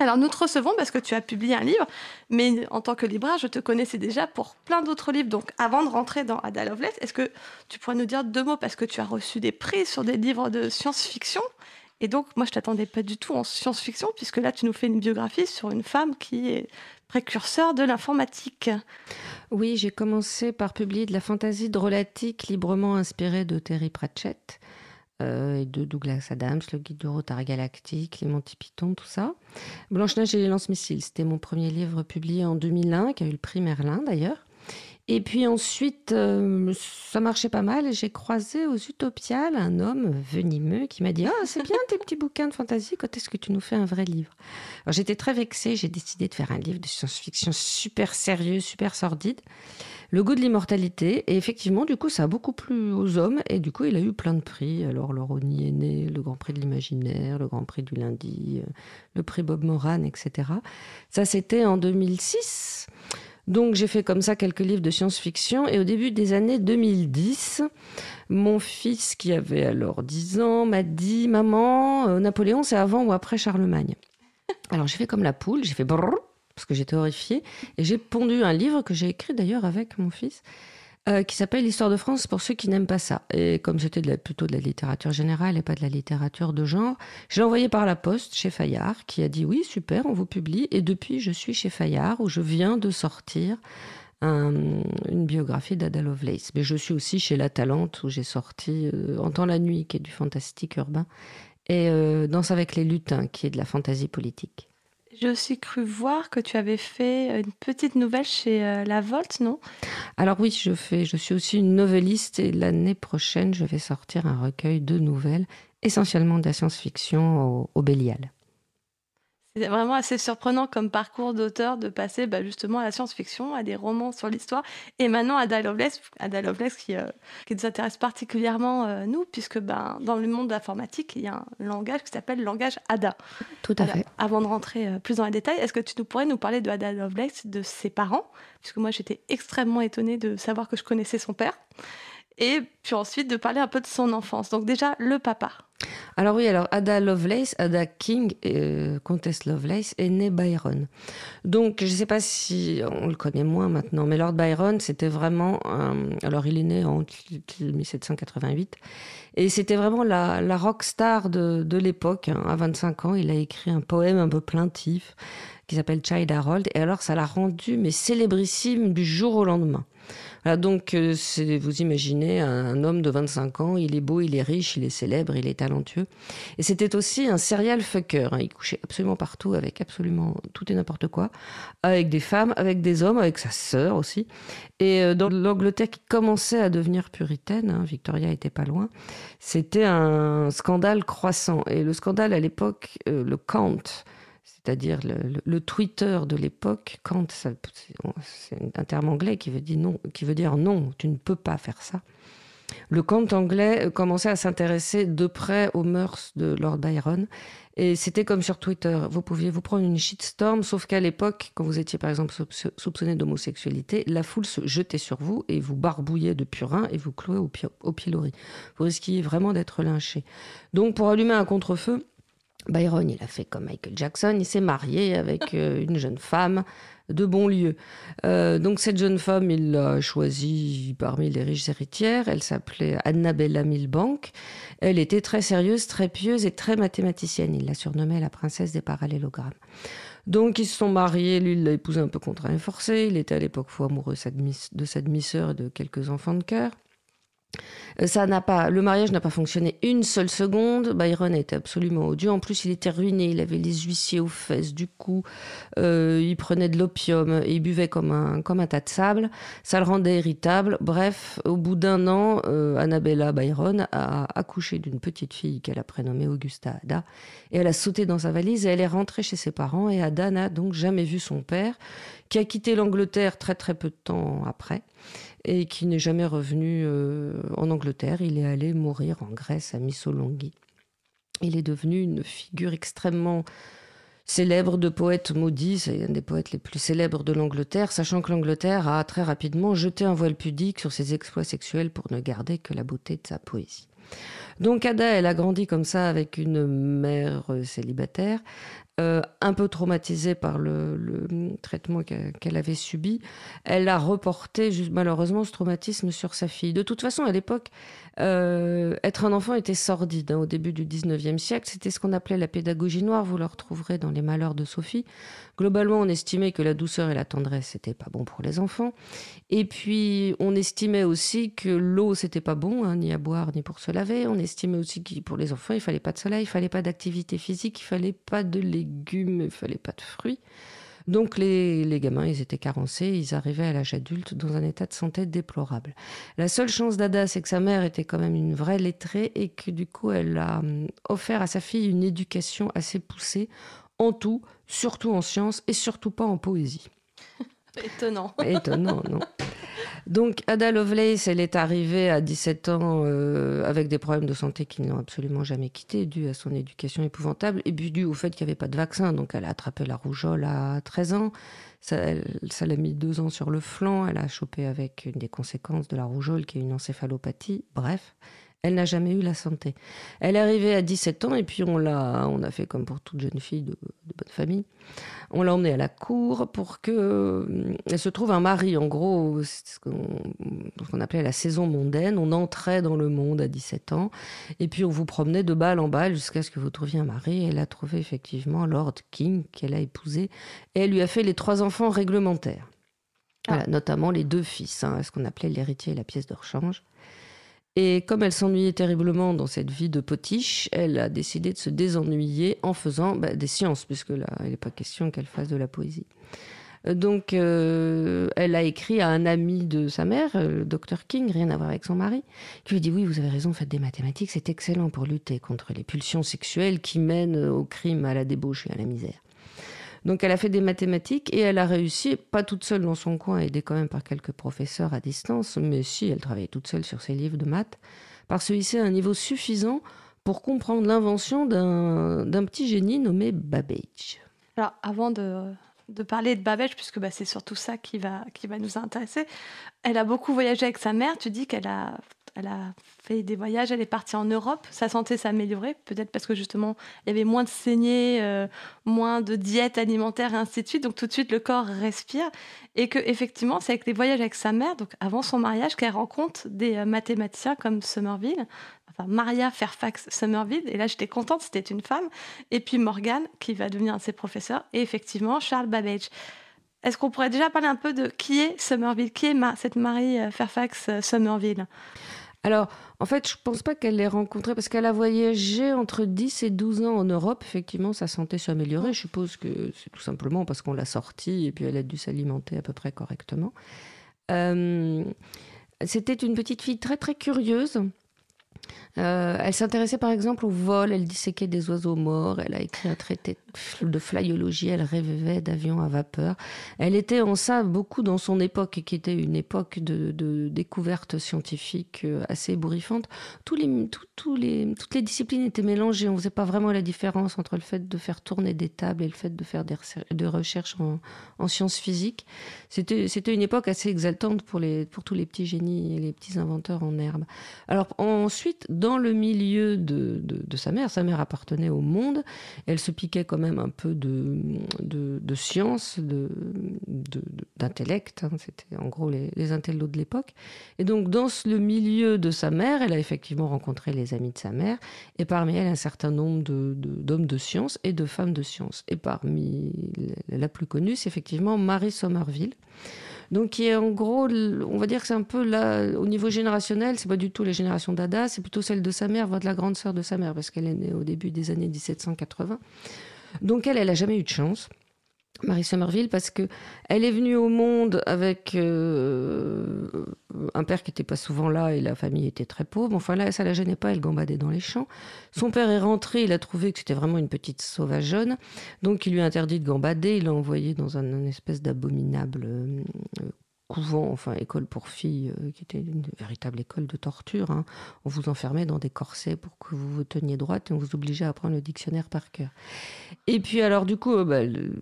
Alors nous te recevons parce que tu as publié un livre, mais en tant que libraire, je te connaissais déjà pour plein d'autres livres. Donc avant de rentrer dans Ada Lovelace, est-ce que tu pourrais nous dire deux mots parce que tu as reçu des prix sur des livres de science-fiction? Et donc moi je t'attendais pas du tout en science-fiction puisque là tu nous fais une biographie sur une femme qui est précurseur de l'informatique. Oui, j'ai commencé par publier de la fantaisie drôlatique librement inspirée de Terry Pratchett euh, et de Douglas Adams, le guide du retard galactique, les Monty Python, tout ça. Blanche-Neige et les lance-missiles, c'était mon premier livre publié en 2001, qui a eu le prix Merlin d'ailleurs. Et puis ensuite, euh, ça marchait pas mal et j'ai croisé aux Utopiales un homme venimeux qui m'a dit Ah, c'est bien tes petits bouquins de fantaisie, quand est-ce que tu nous fais un vrai livre? Alors j'étais très vexée, j'ai décidé de faire un livre de science-fiction super sérieux, super sordide. Le goût de l'immortalité. Et effectivement, du coup, ça a beaucoup plu aux hommes. Et du coup, il a eu plein de prix. Alors, le Rony est né, le Grand Prix de l'Imaginaire, le Grand Prix du Lundi, euh, le prix Bob Moran, etc. Ça, c'était en 2006. Donc, j'ai fait comme ça quelques livres de science-fiction. Et au début des années 2010, mon fils, qui avait alors 10 ans, m'a dit Maman, euh, Napoléon, c'est avant ou après Charlemagne? Alors, j'ai fait comme la poule, j'ai fait brrr, parce que j'étais horrifiée. Et j'ai pondu un livre que j'ai écrit d'ailleurs avec mon fils, euh, qui s'appelle L'histoire de France pour ceux qui n'aiment pas ça. Et comme c'était plutôt de la littérature générale et pas de la littérature de genre, je l'ai envoyé par la poste chez Fayard, qui a dit oui, super, on vous publie. Et depuis, je suis chez Fayard, où je viens de sortir un- une biographie d'Ada Lovelace. Mais je suis aussi chez La Talente, où j'ai sorti euh, En temps la nuit, qui est du fantastique urbain, et euh, Danse avec les lutins, qui est de la fantaisie politique. J'ai aussi cru voir que tu avais fait une petite nouvelle chez euh, La Volte, non? Alors oui, je, fais, je suis aussi une novelliste et l'année prochaine, je vais sortir un recueil de nouvelles, essentiellement de la science-fiction au, au Bélial. C'est vraiment assez surprenant comme parcours d'auteur de passer bah, justement à la science-fiction, à des romans sur l'histoire, et maintenant à Ada Lovelace, Ada Lovelace qui, euh, qui nous intéresse particulièrement euh, nous, puisque ben, dans le monde de l'informatique, il y a un langage qui s'appelle le langage Ada. Tout à fait. Avant de rentrer euh, plus dans les détails, est-ce que tu nous pourrais nous parler de Ada Lovelace, de ses parents? Puisque moi j'étais extrêmement étonnée de savoir que je connaissais son père. Et puis ensuite de parler un peu de son enfance. Donc déjà, le papa. Alors oui, alors Ada Lovelace, Ada King, euh, comtesse Lovelace, est née Byron. Donc je ne sais pas si on le connaît moins maintenant, mais Lord Byron, c'était vraiment... alors il est né en 1788, et c'était vraiment la, rock star de, de l'époque. hein. À 25 ans, il a écrit un poème un peu plaintif qui s'appelle Child Harold, et alors ça l'a rendu mais célébrissime du jour au lendemain. Donc, euh, vous imaginez un, homme de 25 ans, il est beau, il est riche, il est célèbre, il est talentueux. Et c'était aussi un serial fucker. hein. Il couchait absolument partout avec absolument tout et n'importe quoi, avec des femmes, avec des hommes, avec sa sœur aussi. Et euh, dans l'Angleterre qui commençait à devenir puritaine, hein, Victoria était pas loin, c'était un scandale croissant. Et le scandale à l'époque, euh, le Kant, c'est-à-dire le, Twitter de l'époque, Kant, c'est un terme anglais qui veut dire non, tu ne peux pas faire ça. Le Kant anglais commençait à s'intéresser de près aux mœurs de Lord Byron. Et c'était comme sur Twitter. Vous pouviez vous prendre une shitstorm, sauf qu'à l'époque, quand vous étiez par exemple soupço- soupçonné d'homosexualité, la foule se jetait sur vous et vous barbouillait de purin et vous clouait au, au pilori. Vous risquiez vraiment d'être lynché. Donc pour allumer un contre-feu, Byron, il a fait comme Michael Jackson, il s'est marié avec euh, une jeune femme de bon lieu. Euh, donc cette jeune femme, il l'a choisie parmi les riches héritières. Elle s'appelait Annabella Milbank. Elle était très sérieuse, très pieuse et très mathématicienne. Il la surnommait la princesse des parallélogrammes. Donc ils se sont mariés, lui il l'a épousée un peu contraint et forcé. Il était à l'époque fou amoureux de sa demi- de sa demi-sœur et de quelques enfants de cœur. Euh, Ça n'a pas, le mariage n'a pas fonctionné une seule seconde. Byron été absolument odieux. En plus, il était ruiné. Il avait les huissiers aux fesses. Du coup, euh, il prenait de l'opium et il buvait comme un, comme un tas de sable. Ça le rendait irritable. Bref, au bout d'un an, euh, Annabella Byron a accouché d'une petite fille qu'elle a prénommée Augusta Ada. Et elle a sauté dans sa valise et elle est rentrée chez ses parents. Et Ada n'a donc jamais vu son père, qui a quitté l'Angleterre très très peu de temps après et qui n'est jamais revenu euh, en Angleterre. Il est allé mourir en Grèce à Missolonghi. Il est devenu une figure extrêmement célèbre de poète maudit, c'est un des poètes les plus célèbres de l'Angleterre, sachant que l'Angleterre a très rapidement jeté un voile pudique sur ses exploits sexuels pour ne garder que la beauté de sa poésie. Donc Ada, elle a grandi comme ça avec une mère euh, célibataire, euh, un peu traumatisée par le, le traitement qu'elle avait subi. Elle a reporté malheureusement ce traumatisme sur sa fille. De toute façon, à l'époque, euh, être un enfant était sordide. hein. Au début du 19e siècle, c'était ce qu'on appelait la pédagogie noire. Vous le retrouverez dans Les Malheurs de Sophie. Globalement, on estimait que la douceur et la tendresse, c'était pas bon pour les enfants. Et puis, on estimait aussi que l'eau, c'était pas bon, hein, ni à boire, ni pour se laver. On estimait aussi que pour les enfants, il fallait pas de soleil, il fallait pas d'activité physique, il fallait pas de légumes, il fallait pas de fruits. Donc les, les gamins, ils étaient carencés, ils arrivaient à l'âge adulte dans un état de santé déplorable. La seule chance d'Ada, c'est que sa mère était quand même une vraie lettrée et que du coup, elle a hum, offert à sa fille une éducation assez poussée en tout, surtout en sciences et surtout pas en poésie. Étonnant. Étonnant, non Donc, Ada Lovelace, elle est arrivée à 17 ans euh, avec des problèmes de santé qui ne l'ont absolument jamais quittée, dû à son éducation épouvantable, et dû au fait qu'il n'y avait pas de vaccin. Donc, elle a attrapé la rougeole à 13 ans. Ça l'a mis deux ans sur le flanc. Elle a chopé avec une des conséquences de la rougeole, qui est une encéphalopathie. Bref, elle n'a jamais eu la santé. Elle est arrivée à 17 ans, et puis on l'a, on a fait comme pour toute jeune fille de, de bonne famille. On l'a emmenée à la cour pour que euh, elle se trouve un mari. En gros, c'est ce qu'on ce qu'on appelait la saison mondaine. On entrait dans le monde à 17 ans et puis on vous promenait de balle en balle jusqu'à ce que vous trouviez un mari. Elle a trouvé effectivement Lord King qu'elle a épousé et elle lui a fait les trois enfants réglementaires. Voilà, notamment les deux fils, hein, ce qu'on appelait l'héritier et la pièce de rechange. Et comme elle s'ennuyait terriblement dans cette vie de potiche, elle a décidé de se désennuyer en faisant bah, des sciences, puisque là, il n'est pas question qu'elle fasse de la poésie. Euh, Donc, euh, elle a écrit à un ami de sa mère, euh, le Dr King, rien à voir avec son mari, qui lui dit Oui, vous avez raison, faites des mathématiques, c'est excellent pour lutter contre les pulsions sexuelles qui mènent au crime, à la débauche et à la misère. Donc, elle a fait des mathématiques et elle a réussi, pas toute seule dans son coin, aidée quand même par quelques professeurs à distance, mais si, elle travaillait toute seule sur ses livres de maths, par se hisser à un niveau suffisant pour comprendre l'invention d'un petit génie nommé Babbage. Alors, avant de, de parler de Babbage, puisque bah, c'est surtout ça qui va, qui va nous intéresser, elle a beaucoup voyagé avec sa mère. Tu dis qu'elle a, elle a fait des voyages, elle est partie en Europe. Sa santé s'est améliorée, peut-être parce que justement, il y avait moins de saignées, euh, moins de diète alimentaire et ainsi de suite. Donc, tout de suite, le corps respire. Et que effectivement, c'est avec les voyages avec sa mère, donc avant son mariage, qu'elle rencontre des euh, mathématiciens comme Somerville, enfin Maria Fairfax Somerville. Et là, j'étais contente, c'était une femme. Et puis Morgane, qui va devenir un de ses professeurs. Et effectivement, Charles Babbage. Est-ce qu'on pourrait déjà parler un peu de qui est Somerville? Qui est cette Marie euh, Fairfax Somerville? Alors, en fait, je pense pas qu'elle l'ait rencontré parce qu'elle a voyagé entre 10 et 12 ans en Europe. Effectivement, sa santé s'est améliorée. Je suppose que c'est tout simplement parce qu'on l'a sortie et puis elle a dû s'alimenter à peu près correctement. Euh, C'était une petite fille très très curieuse. Euh, elle s'intéressait par exemple au vol, elle disséquait des oiseaux morts, elle a écrit un traité de flyologie, elle rêvait d'avions à vapeur. Elle était en ça beaucoup dans son époque, qui était une époque de, de découvertes scientifiques euh, assez ébouriffantes. Tous les, toutes les disciplines étaient mélangées, on ne faisait pas vraiment la différence entre le fait de faire tourner des tables et le fait de faire des, recherches en, en sciences physiques. C'était c'était une époque assez exaltante pour, les, pour tous les petits génies et les petits inventeurs en herbe. Alors ensuite, dans le milieu de, de, sa mère, sa mère appartenait au monde, elle se piquait quand même un peu de, de, science, de- de- d'intellect, hein. c'était en gros les, les intellos de l'époque. Et donc dans le milieu de sa mère, elle a effectivement rencontré les amis de sa mère, et parmi elles un certain nombre d'hommes de, science et de femmes de science. Et parmi la plus connue, c'est effectivement Marie Somerville. Donc, qui est en gros, on va dire que c'est un peu là, au niveau générationnel, c'est pas du tout les générations d'Ada, c'est plutôt celle de sa mère, voire de la grande sœur de sa mère, parce qu'elle est née au début des années 1780. Donc, elle, elle a jamais eu de chance. Marie Somerville parce que elle est venue au monde avec euh, un père qui n'était pas souvent là et la famille était très pauvre. Enfin là, ça la gênait pas, elle gambadait dans les champs. Son père est rentré, il a trouvé que c'était vraiment une petite sauvageonne, donc il lui a interdit de gambader. Il l'a envoyé dans un, un espèce d'abominable euh, couvent, enfin école pour filles, euh, qui était une véritable école de torture. hein. On vous enfermait dans des corsets pour que vous vous teniez droite et on vous obligeait à apprendre le dictionnaire par cœur. Et puis alors du coup, euh, bah, elle,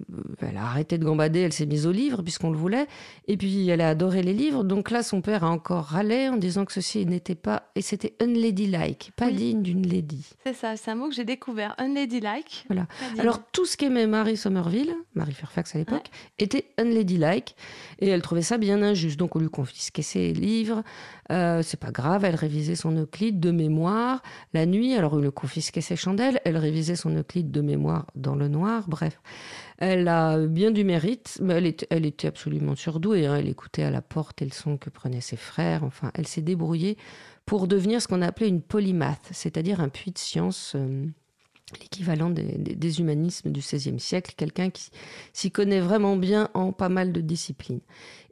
elle a arrêté de gambader, elle s'est mise au livre puisqu'on le voulait. Et puis elle a adoré les livres. Donc là, son père a encore râlé en disant que ceci n'était pas et c'était unladylike, pas Oui. digne d'une lady. C'est ça, c'est un mot que j'ai découvert, unladylike. Voilà. Alors tout ce qu'aimait Marie Somerville, Marie Fairfax à l'époque, était unladylike et elle trouvait ça bien injuste. Donc on lui confisquait ses livres. Euh, c'est pas grave, elle révisait son Euclide de mémoire la nuit. Alors on lui confisquait ses chandelles, elle révisait son Euclide de mémoire dans le noir. Bref, elle a bien du mérite, mais elle était, absolument surdouée. hein. Elle écoutait à la porte les leçons que prenaient ses frères. Enfin, elle s'est débrouillée pour devenir ce qu'on appelait une polymath, c'est-à-dire un puits de science. euh, l'équivalent des, humanismes du XVIe siècle, quelqu'un qui s'y connaît vraiment bien en pas mal de disciplines.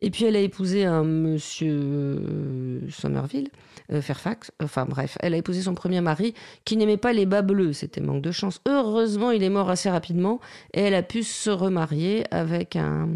Et puis elle a épousé un monsieur euh, Somerville, euh, Fairfax, enfin bref, elle a épousé son premier mari qui n'aimait pas les bas bleus, c'était manque de chance. Heureusement, il est mort assez rapidement et elle a pu se remarier avec un,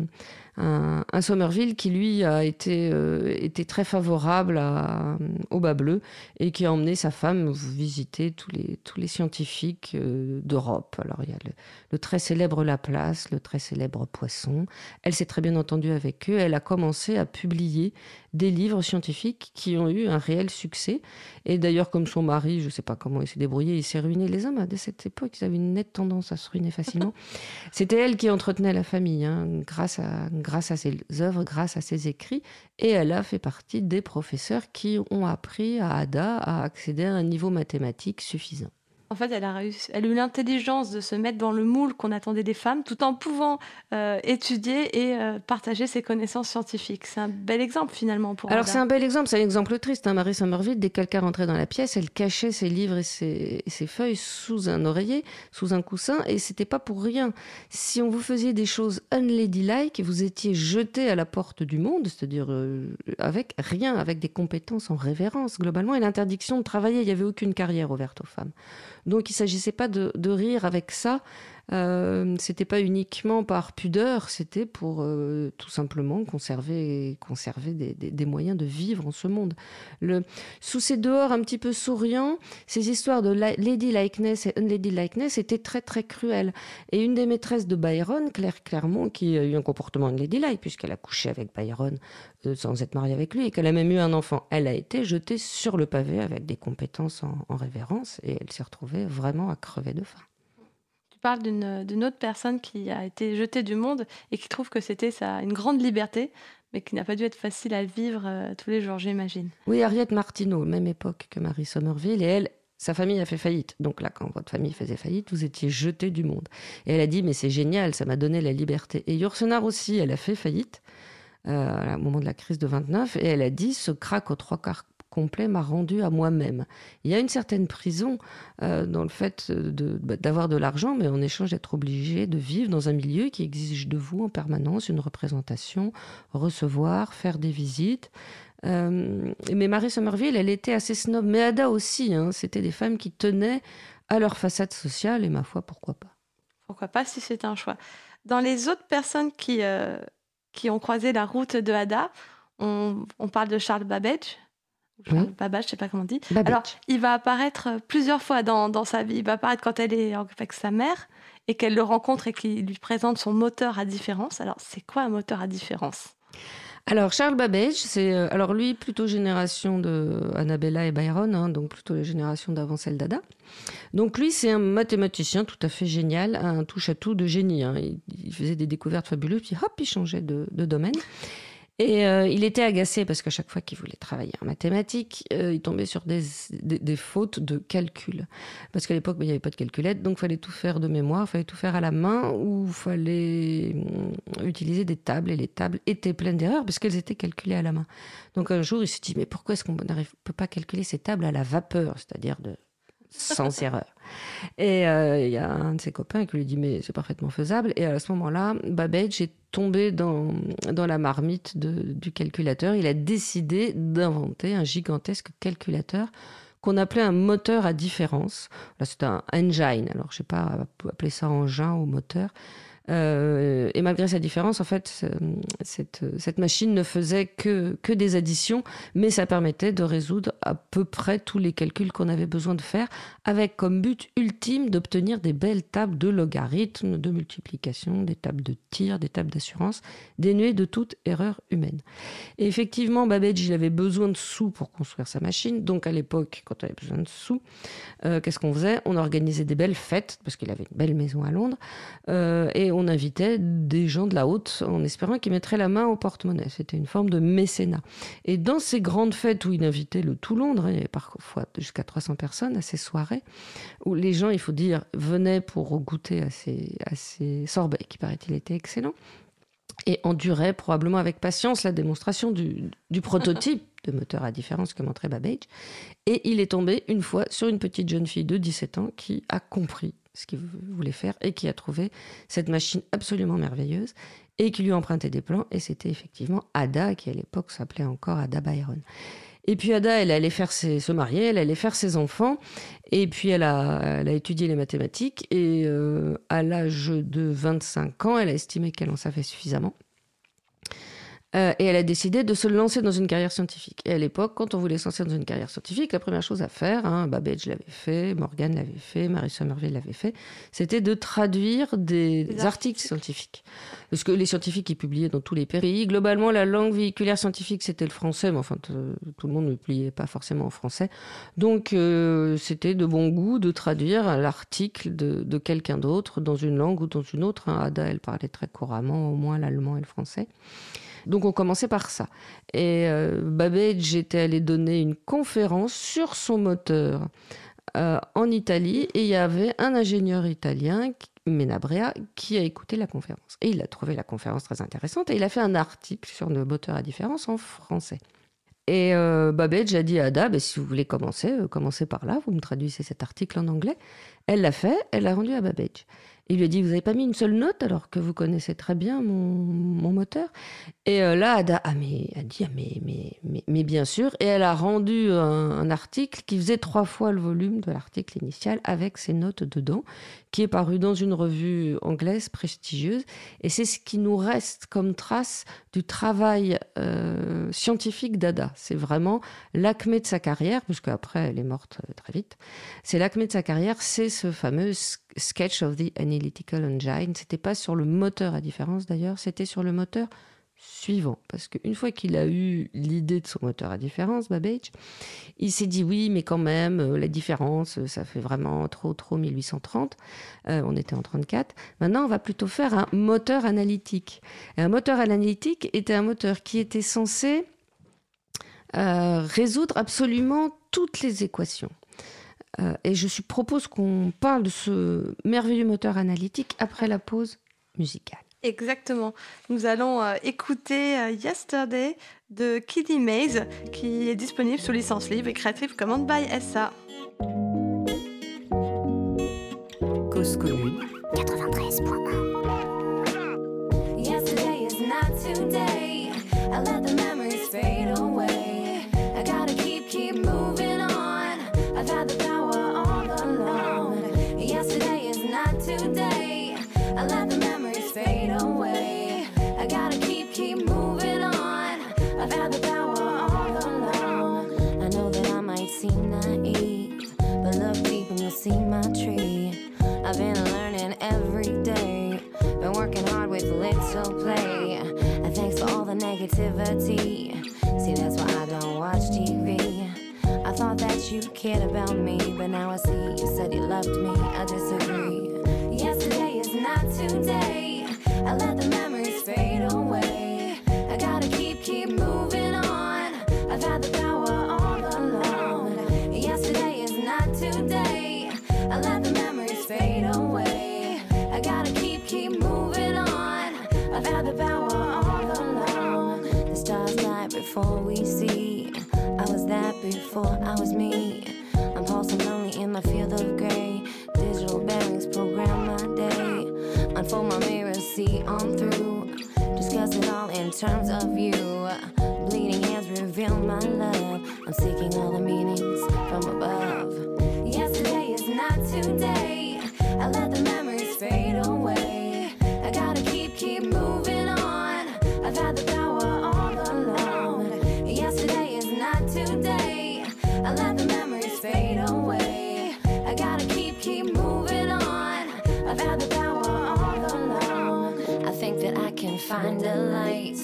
un, un Somerville qui lui a été, euh, été très favorable à, au bas bleu et qui a emmené sa femme visiter tous les, tous les scientifiques euh, d'Europe. Alors il y a le, le très célèbre Laplace, le très célèbre Poisson. Elle s'est très bien entendue avec eux. Elle a commencé à publier des livres scientifiques qui ont eu un réel succès. Et d'ailleurs, comme son mari, je ne sais pas comment il s'est débrouillé, il s'est ruiné. Les hommes, de cette époque, ils avaient une nette tendance à se ruiner facilement. C'était elle qui entretenait la famille, hein, grâce, à, grâce à ses œuvres, grâce à ses écrits. Et elle a fait partie des professeurs qui ont appris à Ada à accéder à un niveau mathématique suffisant. En fait, elle a, réussi, elle a eu l'intelligence de se mettre dans le moule qu'on attendait des femmes, tout en pouvant euh, étudier et euh, partager ses connaissances scientifiques. C'est un bel exemple finalement pour Alors c'est un bel exemple, c'est un exemple triste. Hein. Marie Somerville, dès que quelqu'un rentrait dans la pièce, elle cachait ses livres et ses, et ses feuilles sous un oreiller, sous un coussin, et c'était pas pour rien. Si on vous faisait des choses unladylike, vous étiez jeté à la porte du monde, c'est-à-dire euh, avec rien, avec des compétences en révérence globalement, et l'interdiction de travailler. Il n'y avait aucune carrière ouverte aux femmes. Donc il s'agissait pas de rire avec ça. Euh, c'était pas uniquement par pudeur, c'était pour euh, tout simplement conserver, conserver des, des- des moyens de vivre en ce monde. Le, sous ces dehors un petit peu souriants, ces histoires de la- ladylikeness et unladylikeness étaient très très cruelles. Et une des maîtresses de Byron, Claire Clermont, qui a eu un comportement unladylike puisqu'elle a couché avec Byron euh, sans être mariée avec lui et qu'elle a même eu un enfant, elle a été jetée sur le pavé avec des compétences en, en révérence et elle s'est retrouvée vraiment à crever de faim. Tu parles d'une autre personne qui a été jetée du monde et qui trouve que c'était une grande liberté, mais qui n'a pas dû être facile à vivre euh, tous les jours, j'imagine. Oui, Harriet Martineau, même époque que Marie Somerville, et elle, sa famille a fait faillite. Donc là, quand votre famille faisait faillite, vous étiez jeté du monde. Et elle a dit, mais c'est génial, ça m'a donné la liberté. Et Yourcenar aussi, elle a fait faillite euh, au moment de la crise de 29, et elle a dit, ce crack aux trois quarts complet m'a rendu à moi-même. Il y a une certaine prison euh, dans le fait de- bah, d'avoir de, l'argent, mais en échange d'être obligé de vivre dans un milieu qui exige de vous en permanence une représentation, recevoir, faire des visites. Euh, mais Marie Somerville, elle était assez snob, mais Ada aussi. hein. C'était des femmes qui tenaient à leur façade sociale, et ma foi, pourquoi pas. Pourquoi pas si c'est un choix. Dans les autres personnes qui, euh, qui ont croisé la route de Ada, on, on parle de Charles Babbage. Oui. Babbage, je sais pas comment on dit. Alors, il va apparaître euh, plusieurs fois dans, dans sa vie. Il va apparaître quand elle est avec sa mère et qu'elle le rencontre et qu'il lui présente son moteur à différence. Alors, c'est quoi un moteur à différence? Alors, Charles Babbage, c'est euh, alors lui plutôt génération de Annabella et Byron, hein, donc plutôt la génération d'avant celle d'Ada. Donc lui, c'est un mathématicien tout à fait génial, un touche-à-tout de génie. hein. Il, il faisait des découvertes fabuleuses, puis hop, il changeait de, de domaine. Et euh, il était agacé parce qu'à chaque fois qu'il voulait travailler en mathématiques, euh, il tombait sur des, des- fautes de calcul. Parce qu'à l'époque, ben, il n'y avait pas de calculette, donc il fallait tout faire de mémoire, il fallait tout faire à la main, ou il fallait hum, utiliser des tables. Et les tables étaient pleines d'erreurs parce qu'elles étaient calculées à la main. Donc un jour, il s'est dit, mais pourquoi est-ce qu'on ne peut pas calculer ces tables à la vapeur, c'est-à-dire de sans erreur? Et euh, il y a un de ses copains qui lui dit, mais c'est parfaitement faisable. Et à ce moment-là, Babbage est tombé dans, dans la marmite du calculateur. Il a décidé d'inventer un gigantesque calculateur qu'on appelait un moteur à différence. Là, c'est un engine. Alors, je sais pas appeler ça engin ou moteur. Euh, et malgré sa différence, en fait, ce- cette, cette machine ne faisait que, que des additions, mais ça permettait de résoudre à peu près tous les calculs qu'on avait besoin de faire, avec comme but ultime d'obtenir des belles tables de logarithmes, de multiplication, des tables de tir, des tables d'assurance, dénuées de toute erreur humaine. Et effectivement, Babbage, il avait besoin de sous pour construire sa machine. Donc à l'époque, quand on avait besoin de sous, euh, qu'est-ce qu'on faisait? On organisait des belles fêtes, parce qu'il avait une belle maison à Londres, euh, et on invitait des gens de la haute en espérant qu'ils mettraient la main au porte-monnaie. C'était une forme de mécénat. Et dans ces grandes fêtes où il invitait le tout Londres, il y avait parfois jusqu'à 300 personnes à ces soirées, où les gens, il faut dire, venaient pour goûter à ces, à ces sorbets qui, paraît-il, étaient excellents et endurait probablement avec patience la démonstration du, du prototype de moteur à différence que montrait Babbage. Et il est tombé une fois sur une petite jeune fille de 17 ans qui a compris ce qu'il voulait faire et qui a trouvé cette machine absolument merveilleuse et qui lui a emprunté des plans. Et c'était effectivement Ada, qui à l'époque s'appelait encore Ada Byron. Et puis Ada, elle allait faire se marier, elle allait faire ses enfants, et puis elle a, elle a étudié les mathématiques, et euh, à l'âge de 25 ans, elle a estimé qu'elle en savait suffisamment. Euh, et elle a décidé de se lancer dans une carrière scientifique. Et à l'époque, quand on voulait se lancer dans une carrière scientifique, la première chose à faire, hein, Babbage l'avait fait, Morgan l'avait fait, Marie Somerville l'avait fait, c'était de traduire des, Des articles articles. scientifiques. Parce que les scientifiques, ils publiaient dans tous les pays. Globalement, la langue véhiculaire scientifique, c'était le français, mais enfin, t- tout le monde ne publiait pas forcément en français. Donc, euh, c'était de bon goût de traduire l'article de, de quelqu'un d'autre dans une langue ou dans une autre. hein. Ada, elle parlait très couramment, au moins l'allemand et le français. Donc on commençait par ça. Et euh, Babbage était allé donner une conférence sur son moteur euh, en Italie et il y avait un ingénieur italien, Menabrea, qui a écouté la conférence. Et il a trouvé la conférence très intéressante et il a fait un article sur le moteur à différence en français. Et euh, Babbage a dit à Ada, bah, si vous voulez commencer, euh, commencez par là, vous me traduisez cet article en anglais. Elle l'a fait, elle l'a rendu à Babbage. Il lui a dit, vous n'avez pas mis une seule note alors que vous connaissez très bien mon, moteur Et euh, là, Ada ah, a dit, ah, mais, bien sûr. Et elle a rendu un, article qui faisait trois fois le volume de l'article initial avec ses notes dedans, qui est paru dans une revue anglaise prestigieuse. Et c'est ce qui nous reste comme trace du travail euh, scientifique d'Ada. C'est vraiment l'acmé de sa carrière, puisque après elle est morte euh, très vite. C'est l'acmé de sa carrière, c'est ce fameux sketch of the analytical engine. C'était pas sur le moteur à différence d'ailleurs, c'était sur le moteur suivant. Parce qu'une fois qu'il a eu l'idée de son moteur à différence, Babbage, il s'est dit oui, mais quand même, euh, la différence, euh, ça fait vraiment trop, trop 1830. Euh, on était en 34. Maintenant, on va plutôt faire un moteur analytique. Et un moteur analytique était un moteur qui était censé résoudre absolument toutes les équations. Euh, et je suis- propose qu'on parle de ce merveilleux moteur analytique après la pause musicale. Exactement. Nous allons euh, écouter euh, Yesterday de Kiddy Maze, qui est disponible sous licence libre et Creative Commons by SA. Cause commune. Yesterday is not today. I let the seem naive, but look deep and you'll see my tree. I've been learning every day. Been working hard with little play. And thanks for all the negativity. See, that's why I don't watch TV. I thought that you cared about me, but now I see you said you loved me. I disagree. Yesterday is not today. I let the memories fade away. I gotta keep, keep moving on. I've had the power the power all along. The stars light before we see. I was that before I was me. I'm pulsing lonely in my field of gray. Digital bearings program my day. Unfold my mirror, see on through. Discuss it all in terms of you. Bleeding hands reveal my love. I'm seeking all the meanings from above. Yesterday is not today. I let the memories fade away. Find a light.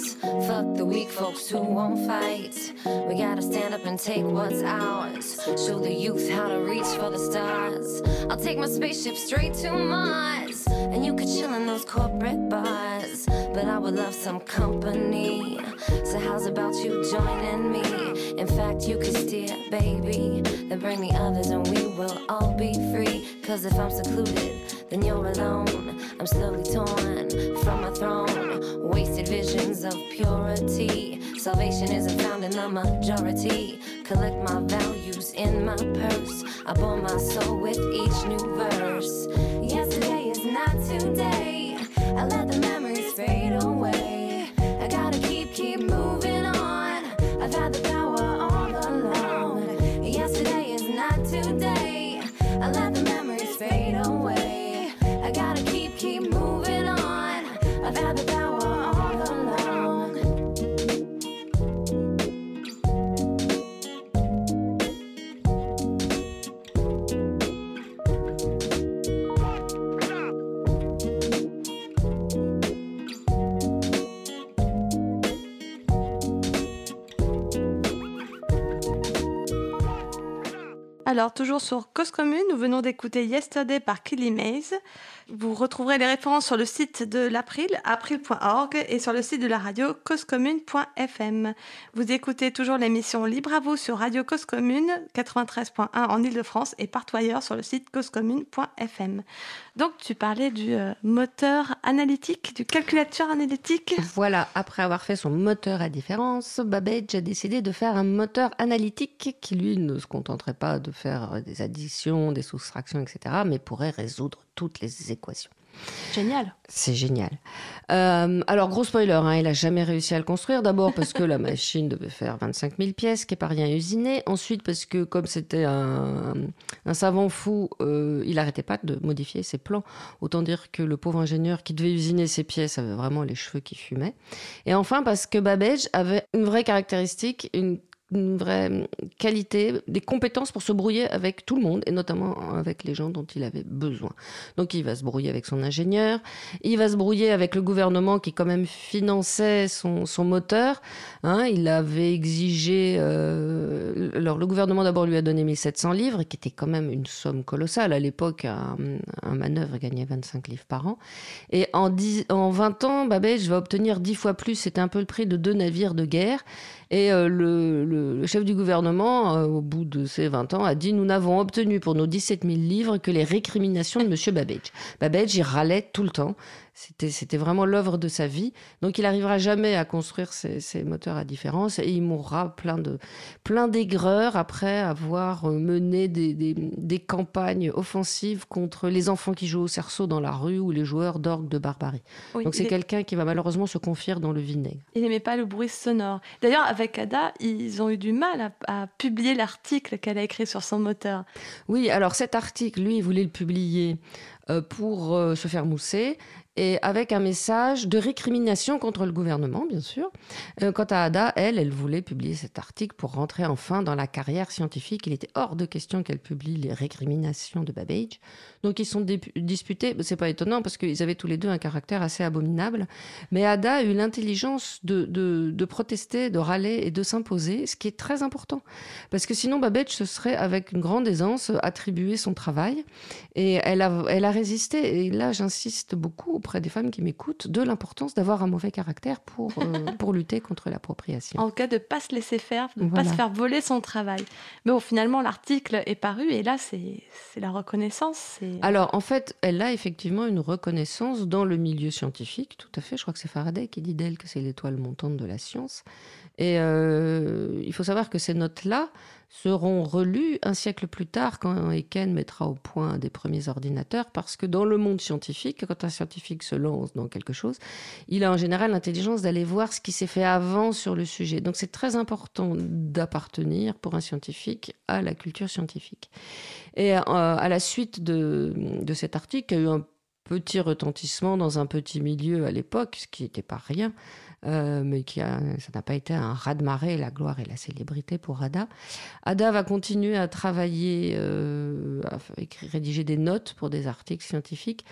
Fuck the weak folks who won't fight. We gotta stand up and take what's ours. Show the youth how to reach for the stars. I'll take my spaceship straight to Mars. And you could chill in those corporate bars. But I would love some company. So, how's about you joining me? In fact, you could steer, baby. Then bring the others and we will all be free. Cause if I'm secluded, then you're alone. I'm slowly torn from my throne. Wasted visions of purity. Salvation isn't found in the majority. Collect my values in my purse. I bore my soul with each new verse. Yesterday is not today. I let the memories fade Alors, toujours sur Cause Commune, nous venons d'écouter Yesterday par Kelly Mays. Vous retrouverez les références sur le site de l'April, april.org, et sur le site de la radio, causecommune.fm. Vous écoutez toujours l'émission Libre à vous sur Radio Cause Commune, 93.1 en Ile-de-France, et partout ailleurs sur le site causecommune.fm. Donc, tu parlais du euh, moteur analytique, du calculateur analytique. Voilà, après avoir fait son moteur à différence, Babbage a décidé de faire un moteur analytique qui, lui, ne se contenterait pas de faire des additions, des soustractions, etc., mais pourrait résoudre toutes les équations. Génial. C'est génial. Euh, alors, gros spoiler, hein, il a jamais réussi à le construire. D'abord parce que la machine devait faire 25 000 pièces, qui n'est pas rien à usiner. Ensuite parce que comme c'était un, un savant fou, euh, il n'arrêtait pas de modifier ses plans. Autant dire que le pauvre ingénieur qui devait usiner ses pièces avait vraiment les cheveux qui fumaient. Et enfin parce que Babbage avait une vraie caractéristique, une une vraie qualité, des compétences pour se brouiller avec tout le monde et notamment avec les gens dont il avait besoin. Donc il va se brouiller avec son ingénieur, il va se brouiller avec le gouvernement qui quand même finançait son, son moteur. Hein, il avait exigé, euh, alors le gouvernement d'abord lui a donné 1700 livres, qui était quand même une somme colossale à l'époque. Un, manœuvre gagnait 25 livres par an. Et en, 10 en 20 ans, Babbage va obtenir 10 fois plus. C'était un peu le prix de deux navires de guerre. Et euh, le, chef du gouvernement, euh, au bout de ces 20 ans, a dit Nous n'avons obtenu pour nos 17 000 livres que les récriminations de M. Babbage. Babbage, il râlait tout le temps. C'était, c'était vraiment l'œuvre de sa vie. Donc, il n'arrivera jamais à construire ses, ses moteurs à différence et il mourra plein, de, plein d'aigreur après avoir euh, mené des, des, des campagnes offensives contre les enfants qui jouent au cerceau dans la rue ou les joueurs d'orgue de barbarie. Oui, Donc, c'est est- quelqu'un qui va malheureusement se confier dans le vinaigre. Il n'aimait pas le bruit sonore. D'ailleurs, avec Ada, ils ont eu du mal à, à publier l'article qu'elle a écrit sur son moteur. Oui, alors cet article, lui, il voulait le publier pour euh, se faire mousser et avec un message de récrimination contre le gouvernement, bien sûr. Euh, quant à Ada, elle, elle voulait publier cet article pour rentrer enfin dans la carrière scientifique. Il était hors de question qu'elle publie les récriminations de Babbage. Donc ils sont disputés. C'est pas étonnant parce qu'ils avaient tous les deux un caractère assez abominable. Mais Ada a eu l'intelligence de, de, de protester, de râler et de s'imposer, ce qui est très important. Parce que sinon, Babbage se serait, avec une grande aisance, attribué son travail. Et elle a, elle a résisté. Et là, j'insiste beaucoup auprès des femmes qui m'écoutent de l'importance d'avoir un mauvais caractère pour, euh, pour lutter contre l'appropriation. En cas de pas se laisser faire, de ne Voilà. pas se faire voler son travail. Mais bon, finalement, l'article est paru et là, c'est la reconnaissance. c'est- Alors, en fait, elle a effectivement une reconnaissance dans le milieu scientifique, tout à fait. Je crois que c'est Faraday qui dit d'elle que c'est l'étoile montante de la science. Et euh, il faut savoir que ces notes-là seront relues un siècle plus tard quand Eken mettra au point des premiers ordinateurs, parce que dans le monde scientifique, quand un scientifique se lance dans quelque chose, il a en général l'intelligence d'aller voir ce qui s'est fait avant sur le sujet. Donc c'est très important d'appartenir pour un scientifique à la culture scientifique. Et euh, à la suite de, de cet article, il y a eu un petit retentissement dans un petit milieu à l'époque, ce qui n'était pas rien, euh, mais qui a, ça n'a pas été un raz-de-marée, la gloire et la célébrité pour Ada. Ada va continuer à travailler, euh, à rédiger des notes pour des articles scientifiques,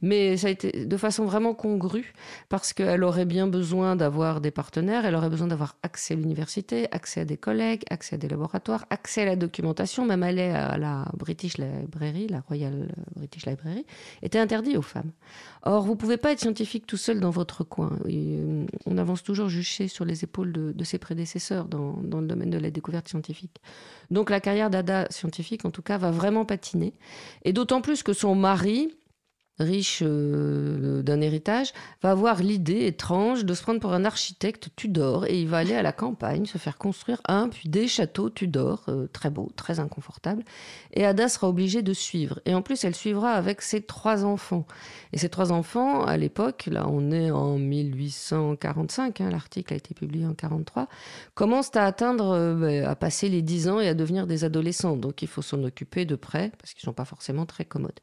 mais ça a été de façon vraiment congrue, parce qu'elle aurait bien besoin d'avoir des partenaires, elle aurait besoin d'avoir accès à l'université, accès à des collègues, accès à des laboratoires, accès à la documentation, même aller à la British Library, la Royal British Library, était interdit aux femmes. Or, vous pouvez pas être scientifique tout seul dans votre coin. Euh, on avance toujours juché sur les épaules de, de ses prédécesseurs dans, dans le domaine de la découverte scientifique. Donc, la carrière d'Ada scientifique, en tout cas, va vraiment patiner. Et d'autant plus que son mari, riche euh, d'un héritage, va avoir l'idée étrange de se prendre pour un architecte Tudor et il va aller à la campagne se faire construire un puis des châteaux Tudor, euh, très beaux, très inconfortables. Et Ada sera obligée de suivre. Et en plus, elle suivra avec ses trois enfants. Et ces trois enfants, à l'époque, là on est en 1845, hein, l'article a été publié en 43, commencent à atteindre, euh, ben, à passer les 10 ans et à devenir des adolescents. Donc il faut s'en occuper de près parce qu'ils ne sont pas forcément très commodes.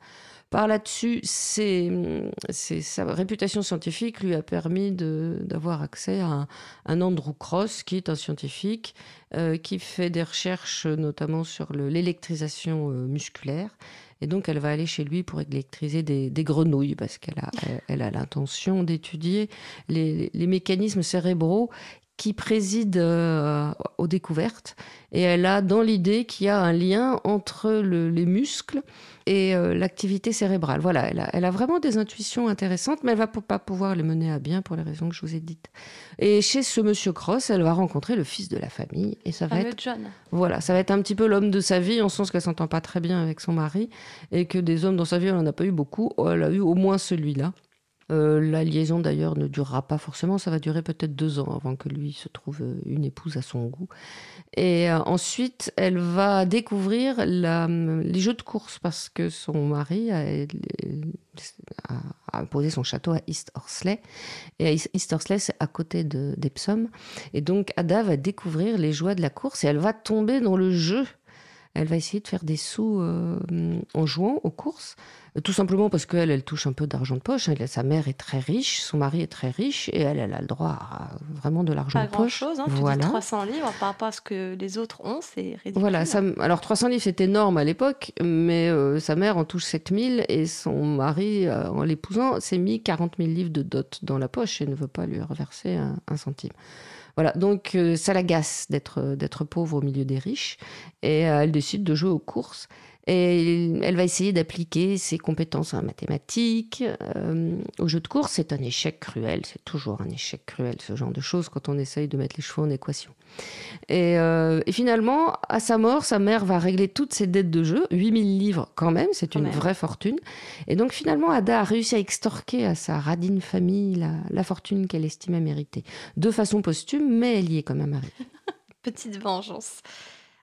Par là-dessus, sa réputation scientifique lui a permis d'avoir accès à un, Andrew Cross, qui est un scientifique euh, qui fait des recherches notamment sur le- l'électrisation euh, musculaire. Et donc, elle va aller chez lui pour électriser des, grenouilles parce qu'elle a, l'intention d'étudier les mécanismes cérébraux qui préside euh, aux découvertes. Et elle a dans l'idée qu'il y a un lien entre le- les muscles et euh, l'activité cérébrale. Voilà, elle a, elle a vraiment des intuitions intéressantes, mais elle va pas pouvoir les mener à bien pour les raisons que je vous ai dites. Et chez ce monsieur Cross, elle va rencontrer le fils de la famille, et ça va être John. voilà, ça va être un petit peu l'homme de sa vie, en sens qu'elle s'entend pas très bien avec son mari, et que des hommes dans sa vie, elle n'en a pas eu beaucoup. Elle a eu au moins celui-là. Euh, la liaison d'ailleurs ne durera pas forcément, ça va durer peut-être deux ans avant que lui se trouve euh, une épouse à son goût. Et euh, ensuite, elle va découvrir les jeux de course parce que son mari a, posé son château à East Horsley. Et East Horsley, c'est à côté de- d'Epsom. Et donc, Ada va découvrir les joies de la course et elle va tomber dans le jeu. Elle va essayer de faire des sous en jouant aux courses, tout simplement parce qu'elle, elle touche un peu d'argent de poche. Elle- sa mère est très riche, son mari est très riche, et elle, elle a le droit à vraiment de l'argent Pas de poche. grand-chose, hein, tu dis voilà. 300 livres par rapport à ce que les autres ont, c'est ridicule. Voilà, ça, alors 300 livres c'est énorme à l'époque, mais euh, sa mère en touche 7000 et son mari, euh, en l'épousant, s'est mis 40 000 livres de dot dans la poche et ne veut pas lui reverser un, un centime. Voilà, donc euh, ça l'agace d'être d'être pauvre au milieu des riches et euh, elle décide de jouer aux courses. Et elle va essayer d'appliquer ses compétences en mathématiques euh, au jeu de course. C'est un échec cruel, c'est toujours un échec cruel, ce genre de choses, quand on essaye de mettre les chevaux en équation. Et, euh, et finalement, à sa mort, sa mère va régler toutes ses dettes de jeu, 8000 livres quand même, c'est une même. vraie fortune. Et donc finalement, Ada a réussi à extorquer à sa radine famille la, la fortune qu'elle estimait mériter. De façon posthume, mais elle y est quand même arrivée. Petite vengeance.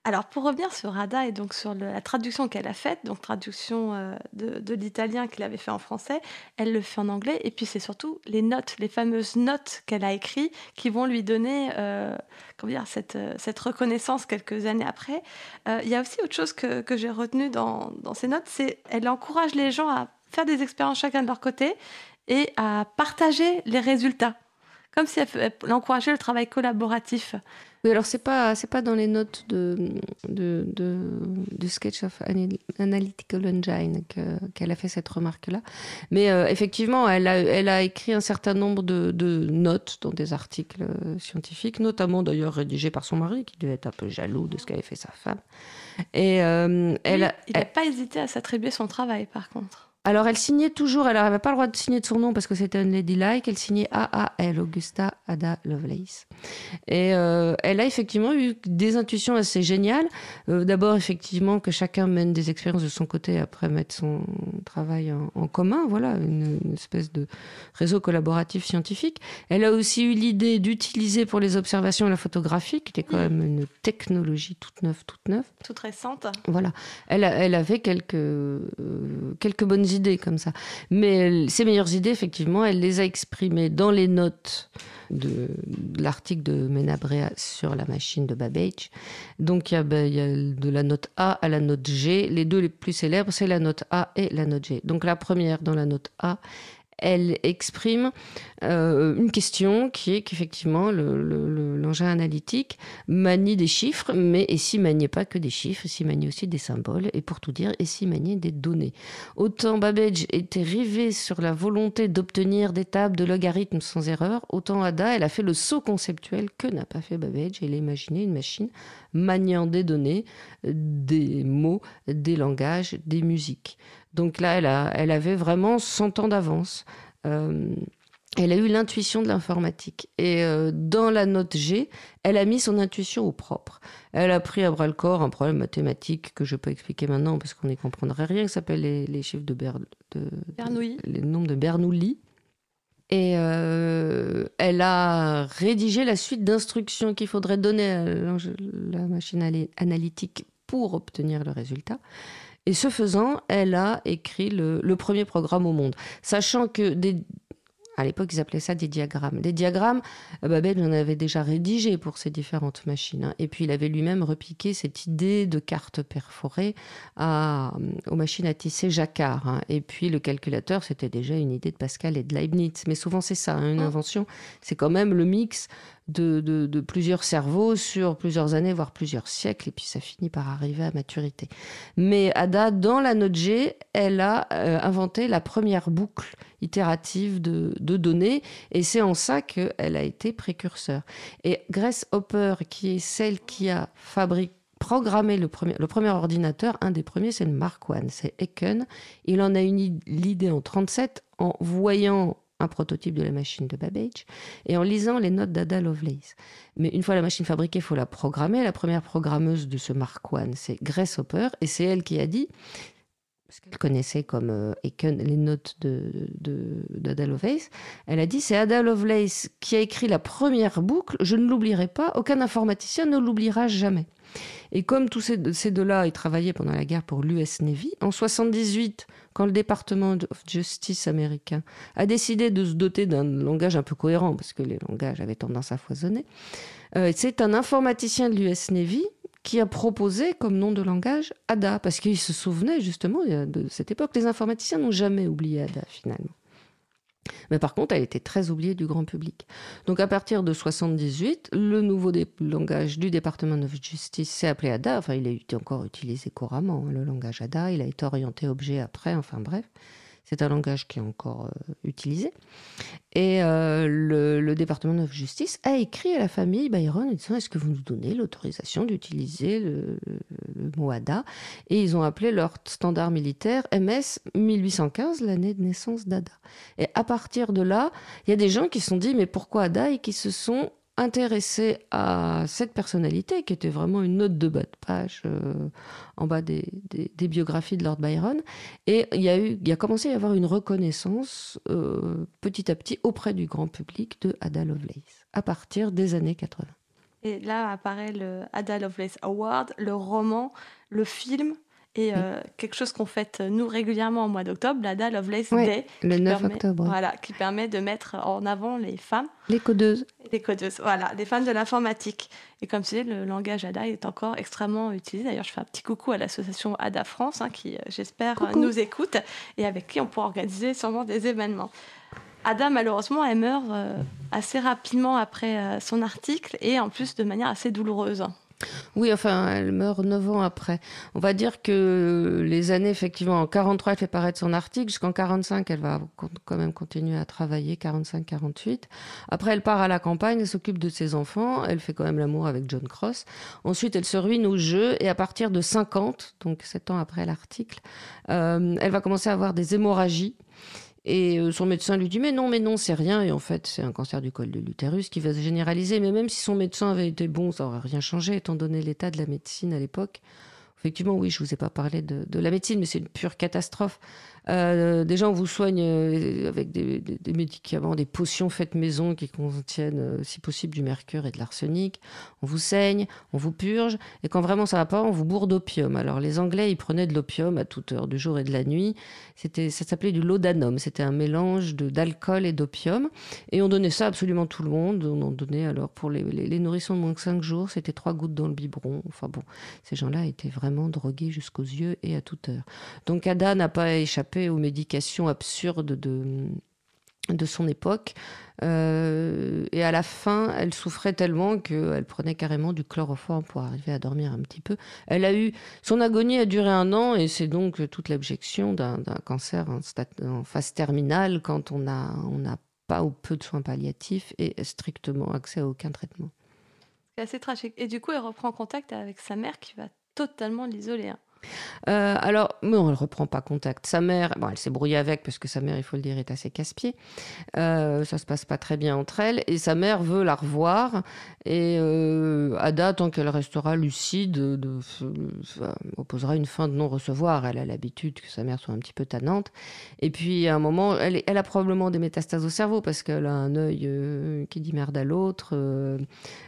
Alors, pour revenir sur Ada et donc sur la traduction qu'elle a faite, donc traduction euh, de, l'italien qu'il avait fait en français, elle le fait en anglais. Et puis, c'est surtout les notes, les fameuses notes qu'elle a écrites qui vont lui donner euh, comment dire, cette, euh, cette reconnaissance quelques années après. Il y a aussi autre chose que, j'ai retenu dans, ces notes, c'est elle encourage les gens à faire des expériences chacun de leur côté et à partager les résultats. Comme si elle, elle encourageait le travail collaboratif. Oui, alors c'est pas c'est pas dans les notes de de, de sketch of Anal- analytical engine que- qu'elle a fait cette remarque là, mais euh, effectivement elle a elle a écrit un certain nombre de, de notes dans des articles euh, scientifiques, notamment d'ailleurs rédigés par son mari qui devait être un peu jaloux de ce qu'avait fait sa femme. Et euh, elle, il n'a pas hésité à s'attribuer son travail, par contre. Alors, elle signait toujours, elle n'avait pas le droit de signer de son nom parce que c'était une ladylike, elle signait AAL, Augusta Ada Lovelace. Et euh, elle a effectivement eu des intuitions assez géniales. Euh, D'abord, effectivement, que chacun mène des expériences de son côté, après mettre son travail en, en commun, voilà, une, une espèce de réseau collaboratif scientifique. Elle a aussi eu l'idée d'utiliser pour les observations la photographie, qui était quand même une technologie toute neuve, toute neuve. Toute récente. Voilà, elle avait quelques, euh, quelques bonnes idées comme ça. Mais ses meilleures idées, effectivement, elle les a exprimées dans les notes de, l'article de Menabrea sur la machine de Babbage. Donc il ben, il y a de la note A à la note G. Les deux les plus célèbres, c'est la note A et la note G. Donc la première, dans la note A, elle exprime euh, une question qui est qu'effectivement le- le- le- l'engin analytique manie des chiffres, mais et s'il maniait pas que des chiffres, s'il maniait aussi des symboles, et pour tout dire, et s'il maniait des données. Autant Babbage était rivé sur la volonté d'obtenir des tables de logarithmes sans erreur, autant Ada, elle a fait le saut conceptuel que n'a pas fait Babbage, elle a imaginé une machine maniant des données, des mots, des langages, des musiques. Donc là, elle, a, elle avait vraiment 100 ans d'avance. Euh, elle a eu l'intuition de l'informatique. Et euh, dans la note G, elle a mis son intuition au propre. Elle a pris à bras le corps un problème mathématique que je peux expliquer maintenant parce qu'on n'y comprendrait rien, qui s'appelle les, les chiffres de, Ber- de, Bernoulli. les nombres de Bernoulli. Et euh, elle a rédigé la suite d'instructions qu'il faudrait donner à la machine analytique pour obtenir le résultat. Et ce faisant, elle a écrit le, le premier programme au monde, sachant que des, à l'époque, ils appelaient ça des diagrammes. Les diagrammes, euh, Babbage en avait déjà rédigé pour ces différentes machines. hein. Et puis, il avait lui-même repiqué cette idée de carte perforée à, euh, aux machines à tisser jacquard. hein. Et puis, le calculateur, c'était déjà une idée de Pascal et de Leibniz. Mais souvent, c'est ça, hein, une invention. C'est quand même le mix de, plusieurs cerveaux sur plusieurs années, voire plusieurs siècles. Et puis, ça finit par arriver à maturité. Mais Ada, dans la note G, elle a euh, inventé la première boucle itérative de, données, et c'est en ça qu'elle a été précurseur. Et Grace Hopper, qui est celle qui a fabriqué programmé le premier, le premier ordinateur, un des premiers, c'est le Mark I, c'est Aiken. Il en a eu l'idée en 37 en voyant un prototype de la machine de Babbage et en lisant les notes d'Ada Lovelace. Mais une fois la machine fabriquée, il faut la programmer. La première programmeuse de ce Mark I, c'est Grace Hopper, et c'est elle qui a dit, parce qu'elle connaissait comme euh, les notes de, de, Lovelace, elle a dit c'est Ada Lovelace qui a écrit la première boucle, je ne l'oublierai pas, aucun informaticien ne l'oubliera jamais. Et comme tous ces, ces deux-là, ils travaillaient pendant la guerre pour l'US Navy, en 78, quand le département of Justice américain a décidé de se doter d'un langage un peu cohérent, parce que les langages avaient tendance à foisonner, euh, c'est un informaticien de l'US Navy qui a proposé comme nom de langage ADA, parce qu'il se souvenait justement de cette époque. Les informaticiens n'ont jamais oublié ADA finalement. Mais par contre, elle était très oubliée du grand public. Donc à partir de 78, le nouveau langage du département of Justice s'est appelé ADA. Enfin, il a été encore utilisé couramment, hein, le langage ADA. Il a été orienté objet après. Enfin bref, c'est un langage qui est encore euh, utilisé. Et euh, le, département of Justice a écrit à la famille Byron en disant Est-ce que vous nous donnez l'autorisation d'utiliser le, le mot ADA Et ils ont appelé leur standard militaire MS 1815, l'année de naissance d'ADA. Et à partir de là, il y a des gens qui se sont dit Mais pourquoi ADA Et qui se sont intéressés à cette personnalité qui était vraiment une note de bas de page euh, en bas des, des- des biographies de Lord Byron. Et il y a, eu, il y a commencé à y avoir une reconnaissance euh, petit à petit auprès du grand public de Ada Lovelace à partir des années 80. Et là apparaît le Ada Lovelace Award, le roman, le film et euh, quelque chose qu'on fête euh, nous régulièrement au mois d'octobre, l'Ada Lovelace Day. le qui 9 permet- octobre. Voilà, qui permet de mettre en avant les femmes Les codeuses. les codeuses. Voilà, les femmes de l'informatique. Et comme tu dis, le langage ADA est encore extrêmement utilisé. D'ailleurs, je fais un petit coucou à l'association ADA France, hein, qui, euh, j'espère, nous écoute et avec qui on pourra organiser sûrement des événements. Ada, malheureusement, elle meurt assez rapidement après son article et en plus de manière assez douloureuse. Oui, enfin, elle meurt neuf ans après. On va dire que les années, effectivement, en 43, elle fait paraître son article. Jusqu'en 45, elle va quand même continuer à travailler, 45-48. Après, elle part à la campagne, elle s'occupe de ses enfants. Elle fait quand même l'amour avec John Cross. Ensuite, elle se ruine au jeu. Et à partir de 50, donc sept ans après l'article, euh, elle va commencer à avoir des hémorragies. Et euh, son médecin lui dit mais non, mais non, c'est rien. Et en fait, c'est un cancer du col de l'utérus qui va se généraliser. Mais même si son médecin avait été bon, ça aurait rien changé étant donné l'état de la médecine à l'époque. Effectivement, oui, je vous ai pas parlé de la médecine, mais c'est une pure catastrophe. Euh, déjà, on vous soigne euh, avec des, des- des médicaments, des potions faites maison qui contiennent, euh, si possible, du mercure et de l'arsenic. On vous saigne, on vous purge, et quand vraiment ça va pas, on vous bourre d'opium. Alors, les Anglais, ils prenaient de l'opium à toute heure du jour et de la nuit. C'était, ça s'appelait du laudanum. C'était un mélange d'alcool et d'opium. Et on donnait ça à absolument tout le monde. On en donnait alors pour les, les, les nourrissons de moins de 5 jours, c'était trois gouttes dans le biberon. Enfin bon, ces gens-là étaient vraiment drogués jusqu'aux yeux et à toute heure. Donc Ada n'a pas échappé aux médications absurdes de, de son époque. Euh, et à la fin, elle souffrait tellement qu'elle prenait carrément du chloroforme pour arriver à dormir un petit peu. Elle a eu son agonie a duré un an et c'est donc toute l'objection d'un cancer en, phase terminale quand on on n'a pas ou peu de soins palliatifs et strictement accès à aucun traitement. C'est assez tragique. Et du coup, elle reprend contact avec sa mère qui va totalement l'isoler. hein. Euh, alors, non, elle reprend pas contact. Sa mère, bon, elle s'est brouillée avec parce que sa mère, il faut le dire, est assez casse-pied. Euh, ça se passe pas très bien entre elles. Et sa mère veut la revoir. Et euh, Ada, tant qu'elle restera lucide, de, de- euh, opposera une fin de non-recevoir. Elle a l'habitude que sa mère soit un petit peu tannante. Et puis, à un moment, elle, a probablement des métastases au cerveau parce qu'elle a un œil euh, qui dit merde à l'autre. euh,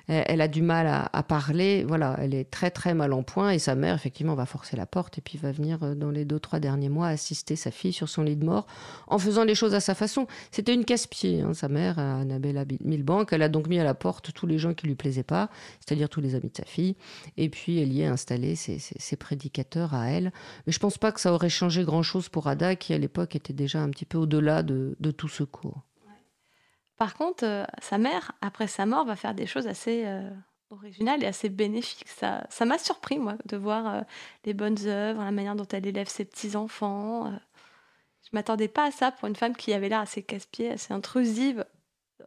elle, elle a du mal à, à parler. Voilà, elle est très, très mal en point. Et sa mère, effectivement, va forcer la porte et puis va venir euh, dans les deux, trois derniers mois assister sa fille sur son lit de mort en faisant les choses à sa façon. C'était une casse-pied, hein, sa mère, Annabella Milbank. Elle a donc mis à la porte tous les gens qui lui plaisaient pas, c'est-à-dire tous les amis de sa fille. Et puis elle y a installé ses prédicateurs à elle. Mais je pense pas que ça aurait changé grand-chose pour Ada, qui à l'époque était déjà un petit peu au-delà de, de tout secours. Par contre, euh, sa mère, après sa mort, va faire des choses assez euh, originales et assez bénéfiques. Ça, ça m'a surpris, moi, de voir euh, les bonnes œuvres, la manière dont elle élève ses petits-enfants. euh. Je m'attendais pas à ça pour une femme qui avait l'air assez casse-pied, assez intrusive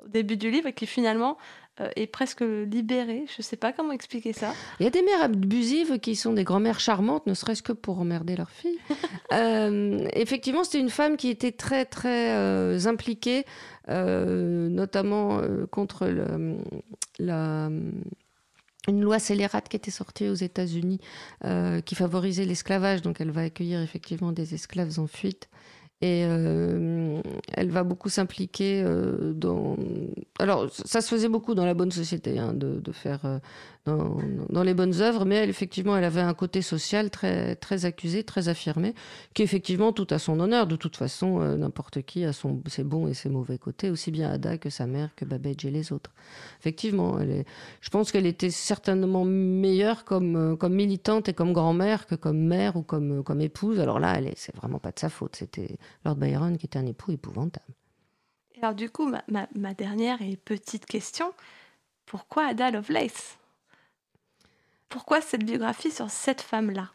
au début du livre et qui finalement euh, est presque libérée. Je sais pas comment expliquer ça. Il y a des mères abusives qui sont des grand-mères charmantes, ne serait-ce que pour emmerder leur fille. Euh, effectivement, c'était une femme qui était très, très euh, impliquée, euh, notamment euh, contre le- la, une loi scélérate qui était sortie aux États-Unis, euh, qui favorisait l'esclavage. Donc, elle va accueillir effectivement des esclaves en fuite. Et euh, elle va beaucoup s'impliquer euh, dans. Alors, ça se faisait beaucoup dans la bonne société, hein, de, faire dans, les bonnes œuvres, mais elle, effectivement, elle avait un côté social très, très accusé, très affirmé, qui effectivement tout à son honneur. De toute façon, euh, n'importe qui a son, ses bons et ses mauvais côtés, aussi bien Ada que sa mère, que Babbage et les autres. Effectivement, je pense qu'elle était certainement meilleure comme, euh, comme militante et comme grand-mère que comme mère ou comme, euh, comme épouse. Alors là, c'est vraiment pas de sa faute. C'était Lord Byron qui était un époux épouvantable. Alors du coup, ma, ma- ma dernière et petite question, pourquoi Ada Lovelace? Pourquoi cette biographie sur cette femme-là?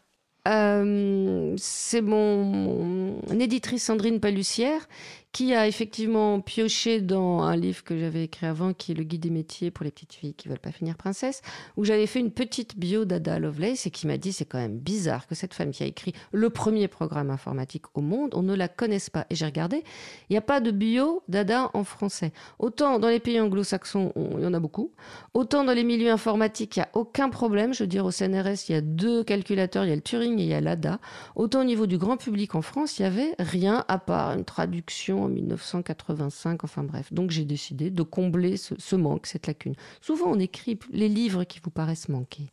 Euh, c'est mon, mon éditrice Sandrine Palussière qui a effectivement pioché dans un livre que j'avais écrit avant, qui est Le guide des métiers pour les petites filles qui veulent pas finir princesse, où j'avais fait une petite bio d'Ada Lovelace et qui m'a dit c'est quand même bizarre que cette femme qui a écrit le premier programme informatique au monde, on ne la connaisse pas. Et j'ai regardé, il n'y a pas de bio d'Ada en français. Autant dans les pays anglo-saxons, on- il y en a beaucoup, autant dans les milieux informatiques, il n'y a aucun problème. Je veux dire, au CNRS, il y a deux calculateurs, il y a le Turing et il y a l'ADA. Autant au niveau du grand public en France, il n'y avait rien à part une traduction en 1985, enfin bref. Donc j'ai décidé de combler ce, ce manque, cette lacune. Souvent, on écrit les livres qui vous paraissent manquer.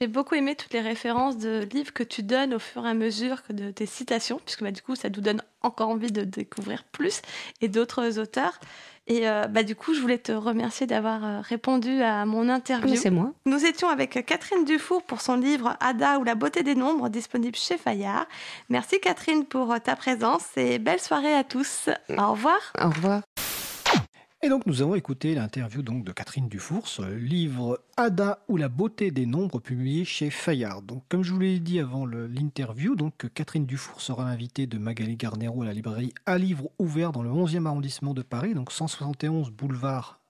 J'ai beaucoup aimé toutes les références de livres que tu donnes au fur et à mesure que de tes citations, puisque bah, du coup, ça nous donne encore envie de découvrir plus et d'autres auteurs. Et euh, bah, du coup, je voulais te remercier d'avoir euh, répondu à mon interview. C'est moi. Nous étions avec Catherine Dufour pour son livre Ada ou la beauté des nombres, disponible chez Fayard. Merci Catherine pour euh, ta présence et belle soirée à tous. Au revoir. Au revoir. Et donc nous avons écouté l'interview donc de Catherine Dufour, livre Ada ou la beauté des nombres publié chez Fayard. Donc comme je vous l'ai dit avant l'interview, donc Catherine Dufour sera l'invitée de Magali Garnero à la librairie à livre ouvert dans le 11e arrondissement de Paris, donc 171 boulevard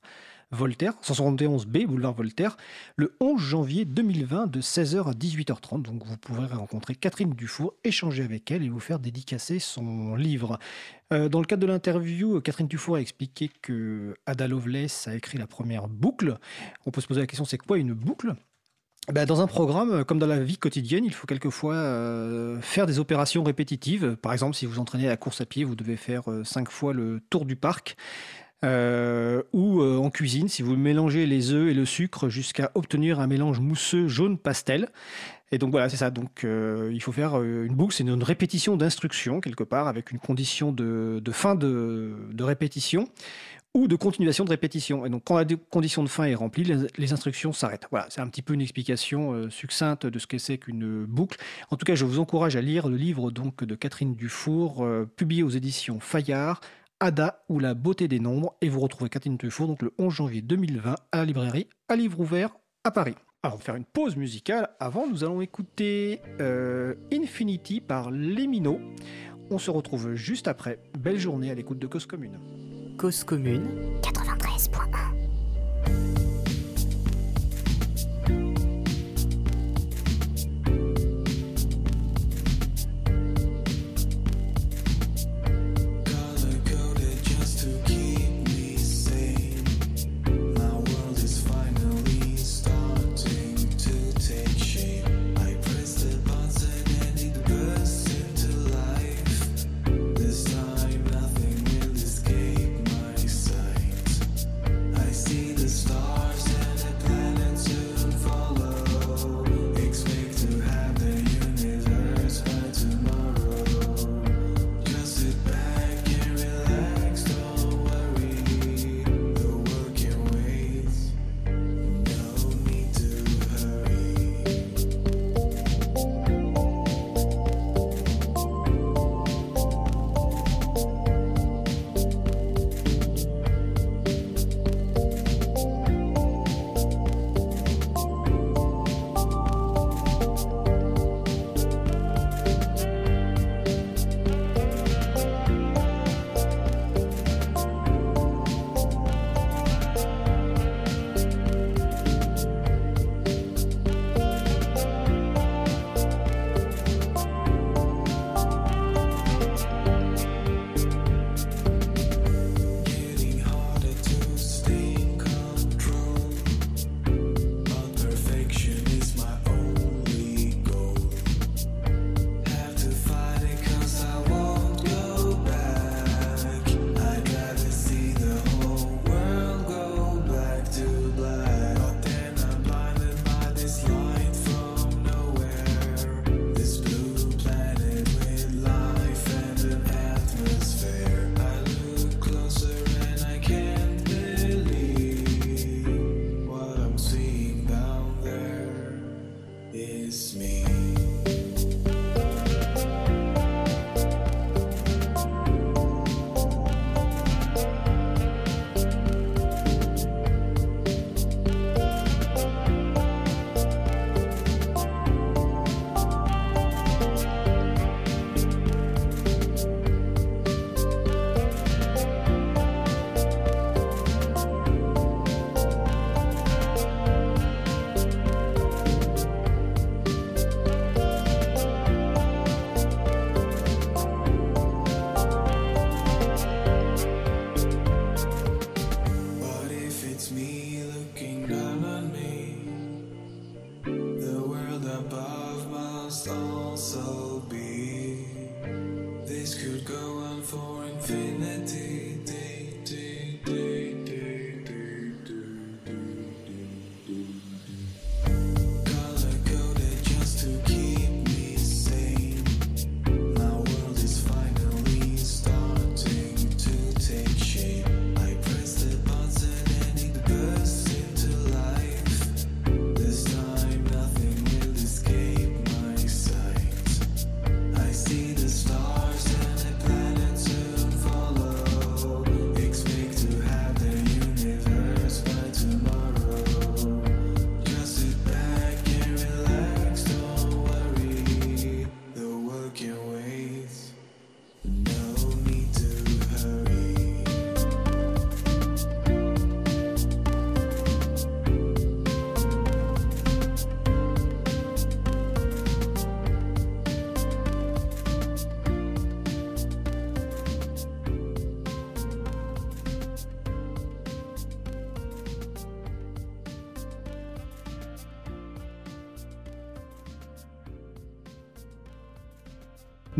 Voltaire, 171B boulevard Voltaire, le 11 janvier 2020 de 16h à 18h30. Donc vous pourrez rencontrer Catherine Dufour, échanger avec elle et vous faire dédicacer son livre. Euh, dans le cadre de l'interview, Catherine Dufour a expliqué que Ada Lovelace a écrit la première boucle. On peut se poser la question, c'est quoi une boucle? Ben, dans un programme, comme dans la vie quotidienne, il faut quelquefois euh, faire des opérations répétitives. Par exemple, si vous entraînez à la course à pied, vous devez faire euh, cinq fois le tour du parc. Euh, ou euh, en cuisine, si vous mélangez les œufs et le sucre jusqu'à obtenir un mélange mousseux jaune pastel. Et donc voilà, c'est ça. Donc euh, il faut faire une boucle, c'est une répétition d'instructions quelque part avec une condition de, fin de, répétition ou de continuation de répétition. Et donc quand la condition de fin est remplie, les, les instructions s'arrêtent. Voilà, c'est un petit peu une explication succincte de ce que c'est qu'une boucle. En tout cas, je vous encourage à lire le livre donc de Catherine Dufour, publié aux éditions Fayard. Ada ou la beauté des nombres et vous retrouvez Catherine Dufour donc le 11 janvier 2020 à la librairie à livre ouvert à Paris. Alors, on va faire une pause musicale. Avant, nous allons écouter euh, Infinity par Les Minots. On se retrouve juste après. Belle journée à l'écoute de Cause Commune. Cause commune 93.1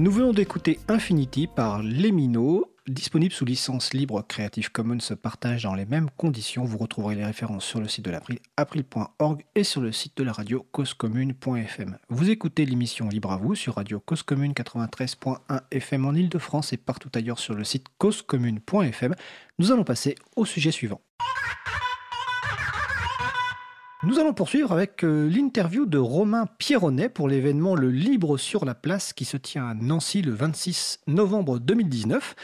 Nous venons d'écouter Infinity par Les disponible sous licence libre Creative Commons se partage dans les mêmes conditions. Vous retrouverez les références sur le site de l'April, april.org et sur le site de la radio causecommune.fm. Vous écoutez l'émission Libre à vous sur Radio Cause Commune 93.1 FM en Ile-de-France et partout ailleurs sur le site causecommune.fm. Nous allons passer au sujet suivant. Nous allons poursuivre avec euh, l'interview de Romain Pierronnet pour l'événement Le Libre sur la place qui se tient à Nancy le 26 novembre 2019.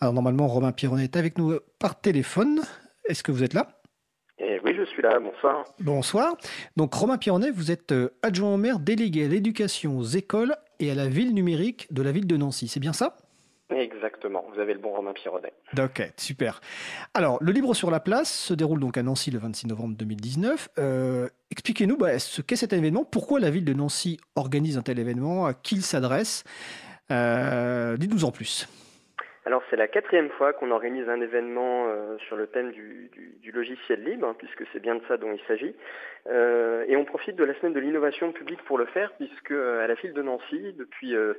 Alors normalement, Romain Pierronnet est avec nous par téléphone. Est-ce que vous êtes là? Et oui, je suis là. Bonsoir. Bonsoir. Donc Romain Pierronnet, vous êtes euh, adjoint au maire délégué à l'éducation aux écoles et à la ville numérique de la ville de Nancy. C'est bien ça? Exactement. Vous avez le bon Romain Pierronnet. Ok, super. Alors, le Libre sur la place se déroule donc à Nancy le 26 novembre 2019. Euh, Expliquez-nous bah, ce qu'est cet événement, pourquoi la ville de Nancy organise un tel événement, à qui il s'adresse. Euh, Dites-nous en plus. Alors c'est la quatrième fois qu'on organise un événement euh, sur le thème du, logiciel libre, hein, puisque c'est bien de ça dont il s'agit. Euh, et on profite de la semaine de l'innovation publique pour le faire, puisque euh, à la ville de Nancy, depuis euh,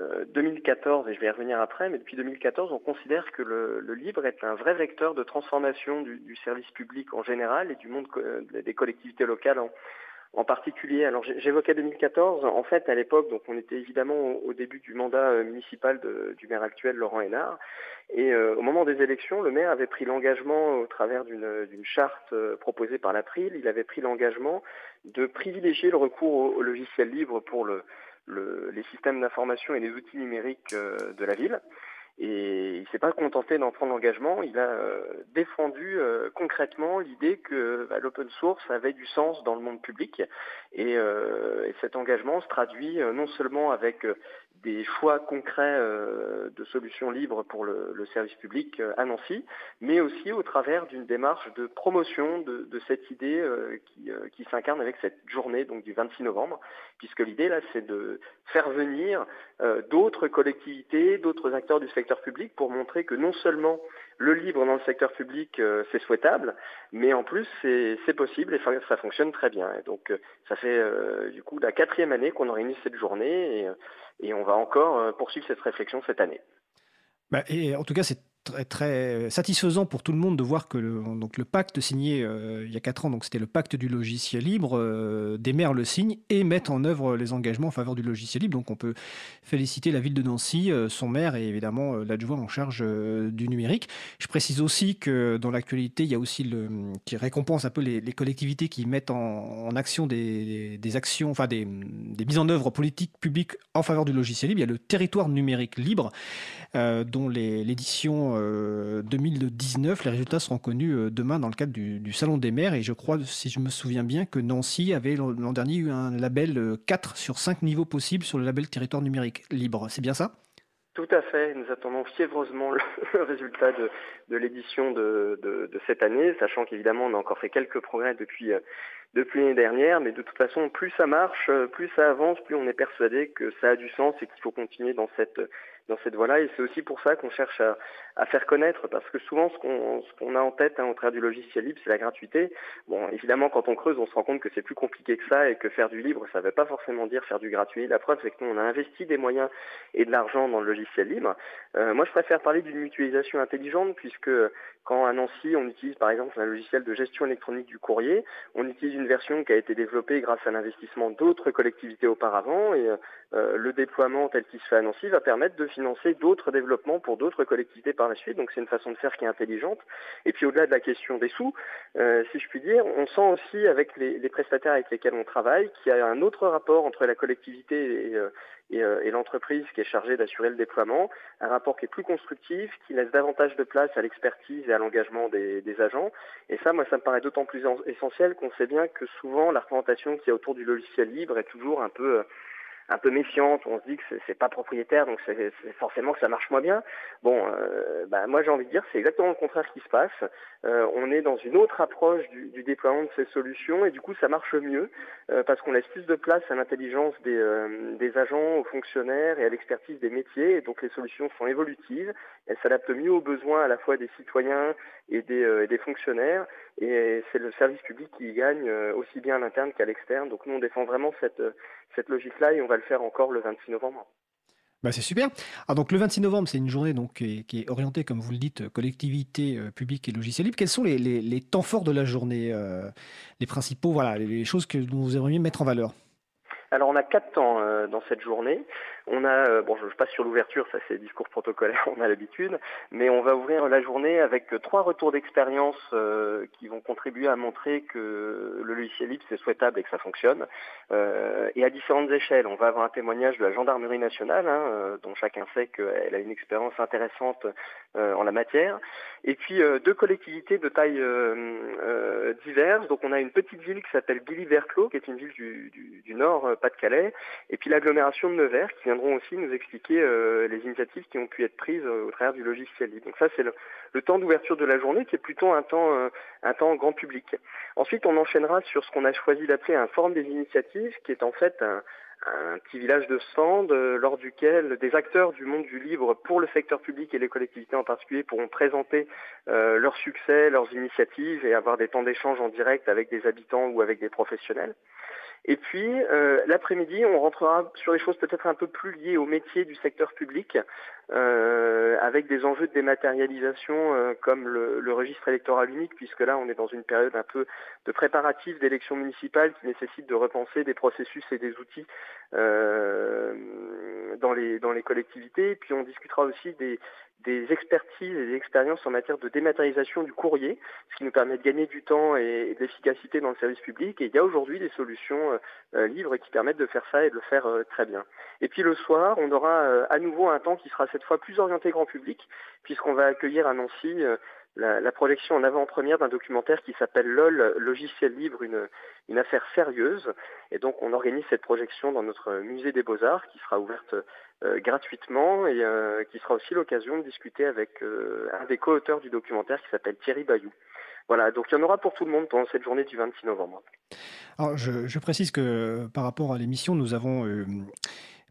euh, 2014, et je vais y revenir après, mais depuis 2014, on considère que le, libre est un vrai vecteur de transformation du, service public en général et du monde des collectivités locales en, en particulier. Alors j'évoquais 2014. En fait, à l'époque, donc on était évidemment au, début du mandat euh, municipal du maire actuel, Laurent Hénard. Et euh, au moment des élections, le maire avait pris l'engagement, au travers d'une charte euh, proposée par l'April, il avait pris l'engagement de privilégier le recours au, au logiciel libre pour le, le- les systèmes d'information et les outils numériques de la ville. Et il s'est pas contenté d'en prendre l'engagement, il a euh, défendu euh, concrètement l'idée que bah, l'open source avait du sens dans le monde public. Et, euh, et cet engagement se traduit non seulement avec des choix concrets euh, de solutions libres pour le, service public euh, à Nancy, mais aussi au travers d'une démarche de promotion de, cette idée euh, qui, qui s'incarne avec cette journée donc du 26 novembre, puisque l'idée là c'est de faire venir d'autres collectivités, d'autres acteurs du secteur public pour montrer que non seulement le libre dans le secteur public euh, c'est souhaitable, mais en plus c'est possible et ça, ça fonctionne très bien. Et donc euh, ça fait euh, du coup la quatrième année qu'on organise cette journée et, euh, et on va encore euh, poursuivre cette réflexion cette année. Bah, et en tout cas, c'est très, satisfaisant pour tout le monde de voir que le, donc le pacte signé euh, il y a 4 ans, donc c'était le pacte du logiciel libre, euh, des maires le signent et mettent en œuvre les engagements en faveur du logiciel libre. Donc on peut féliciter la ville de Nancy, euh, son maire et évidemment l'adjoint en charge du numérique. Je précise aussi que dans l'actualité, il y a aussi qui récompense un peu les, collectivités qui mettent en, action des, actions, enfin des, mises en œuvre politiques publiques en faveur du logiciel libre. Il y a le territoire numérique libre dont l'édition euh, 2019, les résultats seront connus euh, demain dans le cadre du, Salon des maires. Et je crois, si je me souviens bien, que Nancy avait l'an dernier eu un label euh, 4 sur 5 niveaux possibles sur le label territoire numérique libre. C'est bien ça? Tout à fait. Nous attendons fiévreusement le, résultat de, l'édition de, cette année, sachant qu'évidemment on a encore fait quelques progrès depuis, euh, l'année dernière, mais de toute façon, plus ça marche, euh, plus ça avance, plus on est persuadé que ça a du sens et qu'il faut continuer dans cette dans cette voie-là. Et c'est aussi pour ça qu'on cherche à, à faire connaître, parce que souvent ce qu'on qu'on a en tête hein, au travers du logiciel libre, c'est la gratuité. Bon, évidemment, quand on creuse, on se rend compte que c'est plus compliqué que ça et que faire du libre, ça ne veut pas forcément dire faire du gratuit. La preuve, c'est que nous, on a investi des moyens et de l'argent dans le logiciel libre. Euh, moi, je préfère parler d'une mutualisation intelligente, puisque quand à Nancy, on utilise par exemple un logiciel de gestion électronique du courrier, on utilise une version qui a été développée grâce à l'investissement d'autres collectivités auparavant, et euh, le déploiement tel qu'il se fait à Nancy va permettre de financer d'autres développements pour d'autres collectivités par la suite. Donc c'est une façon de faire qui est intelligente. Et puis au-delà de la question des sous, euh, si je puis dire, on sent aussi avec les, les prestataires avec lesquels on travaille qu'il y a un autre rapport entre la collectivité et, euh, euh, et l'entreprise qui est chargée d'assurer le déploiement, un rapport qui est plus constructif, qui laisse davantage de place à l'expertise et à l'engagement des, des agents. Et ça, moi, ça me paraît d'autant plus en- essentiel qu'on sait bien que souvent la représentation qu'il y a autour du logiciel libre est toujours un peu euh, un peu méfiante, on se dit que c'est- pas propriétaire, donc c'est c'est forcément que ça marche moins bien. Bon, euh, bah, moi j'ai envie de dire c'est exactement le contraire qui se passe. Euh, on est dans une autre approche du, du déploiement de ces solutions et du coup ça marche mieux euh, parce qu'on laisse plus de place à l'intelligence des, euh, des agents, aux fonctionnaires et à l'expertise des métiers. Et donc les solutions sont évolutives, elles s'adaptent mieux aux besoins à la fois des citoyens et des, euh, et des fonctionnaires. Et c'est le service public qui y gagne euh, aussi bien à l'interne qu'à l'externe. Donc nous on défend vraiment cette, euh, cette logique-là et on va le faire encore le 26 novembre. Bah, c'est super. Ah, donc le 26 novembre, c'est une journée donc, qui, est, qui est orientée, comme vous le dites, euh, collectivité euh, publique et logiciel libre. Quels sont les, les- les temps forts de la journée euh, Les principaux, voilà, les, les choses que vous aimeriez mettre en valeur? Alors on a quatre temps euh, dans cette journée. On a, euh, bon je, passe sur l'ouverture, ça c'est discours protocolaire, on a l'habitude, mais on va ouvrir la journée avec euh, trois retours d'expérience euh, qui vont contribuer à montrer que le logiciel libre c'est souhaitable et que ça fonctionne. Euh, et à différentes échelles, on va avoir un témoignage de la gendarmerie nationale, hein, euh, dont chacun sait qu'elle a une expérience intéressante euh, en la matière. Et puis deux collectivités de taille diverses. Donc on a une petite ville qui s'appelle Billy-Verclos, qui est une ville du, du- du nord Pas-de-Calais, et puis l'agglomération de Nevers, qui viendront aussi nous expliquer euh, les initiatives qui ont pu être prises euh, au travers du logiciel libre. Donc ça c'est le, temps d'ouverture de la journée, qui est plutôt un temps, euh, un temps grand public. Ensuite on enchaînera sur ce qu'on a choisi d'appeler un forum des initiatives, qui est en fait un, petit village de stand euh, lors duquel des acteurs du monde du livre pour le secteur public et les collectivités en particulier pourront présenter leurs succès, leurs initiatives et avoir des temps d'échange en direct avec des habitants ou avec des professionnels. Et puis euh, l'après-midi, on rentrera sur les choses peut-être un peu plus liées au métier du secteur public, euh, avec des enjeux de dématérialisation euh, comme le, le registre électoral unique, puisque là on est dans une période un peu de préparatif d'élections municipales qui nécessite de repenser des processus et des outils euh, dans les dans les collectivités. Et puis on discutera aussi des des expertises et des expériences en matière de dématérialisation du courrier, ce qui nous permet de gagner du temps et, de l'efficacité dans le service public. Et il y a aujourd'hui des solutions euh, euh, libres qui permettent de faire ça et de le faire euh, très bien. Et puis le soir, on aura à nouveau un temps qui sera cette fois plus orienté grand public, puisqu'on va accueillir à Nancy la, projection en avant-première d'un documentaire qui s'appelle LOL, logiciel libre, une, affaire sérieuse. Et donc on organise cette projection dans notre musée des beaux-arts qui sera ouverte euh, gratuitement et euh, qui sera aussi l'occasion de discuter avec euh, un des co-auteurs du documentaire qui s'appelle Thierry Bayou. Voilà, donc il y en aura pour tout le monde pendant cette journée du 26 novembre. Alors, je, je précise que par rapport à l'émission, nous avons.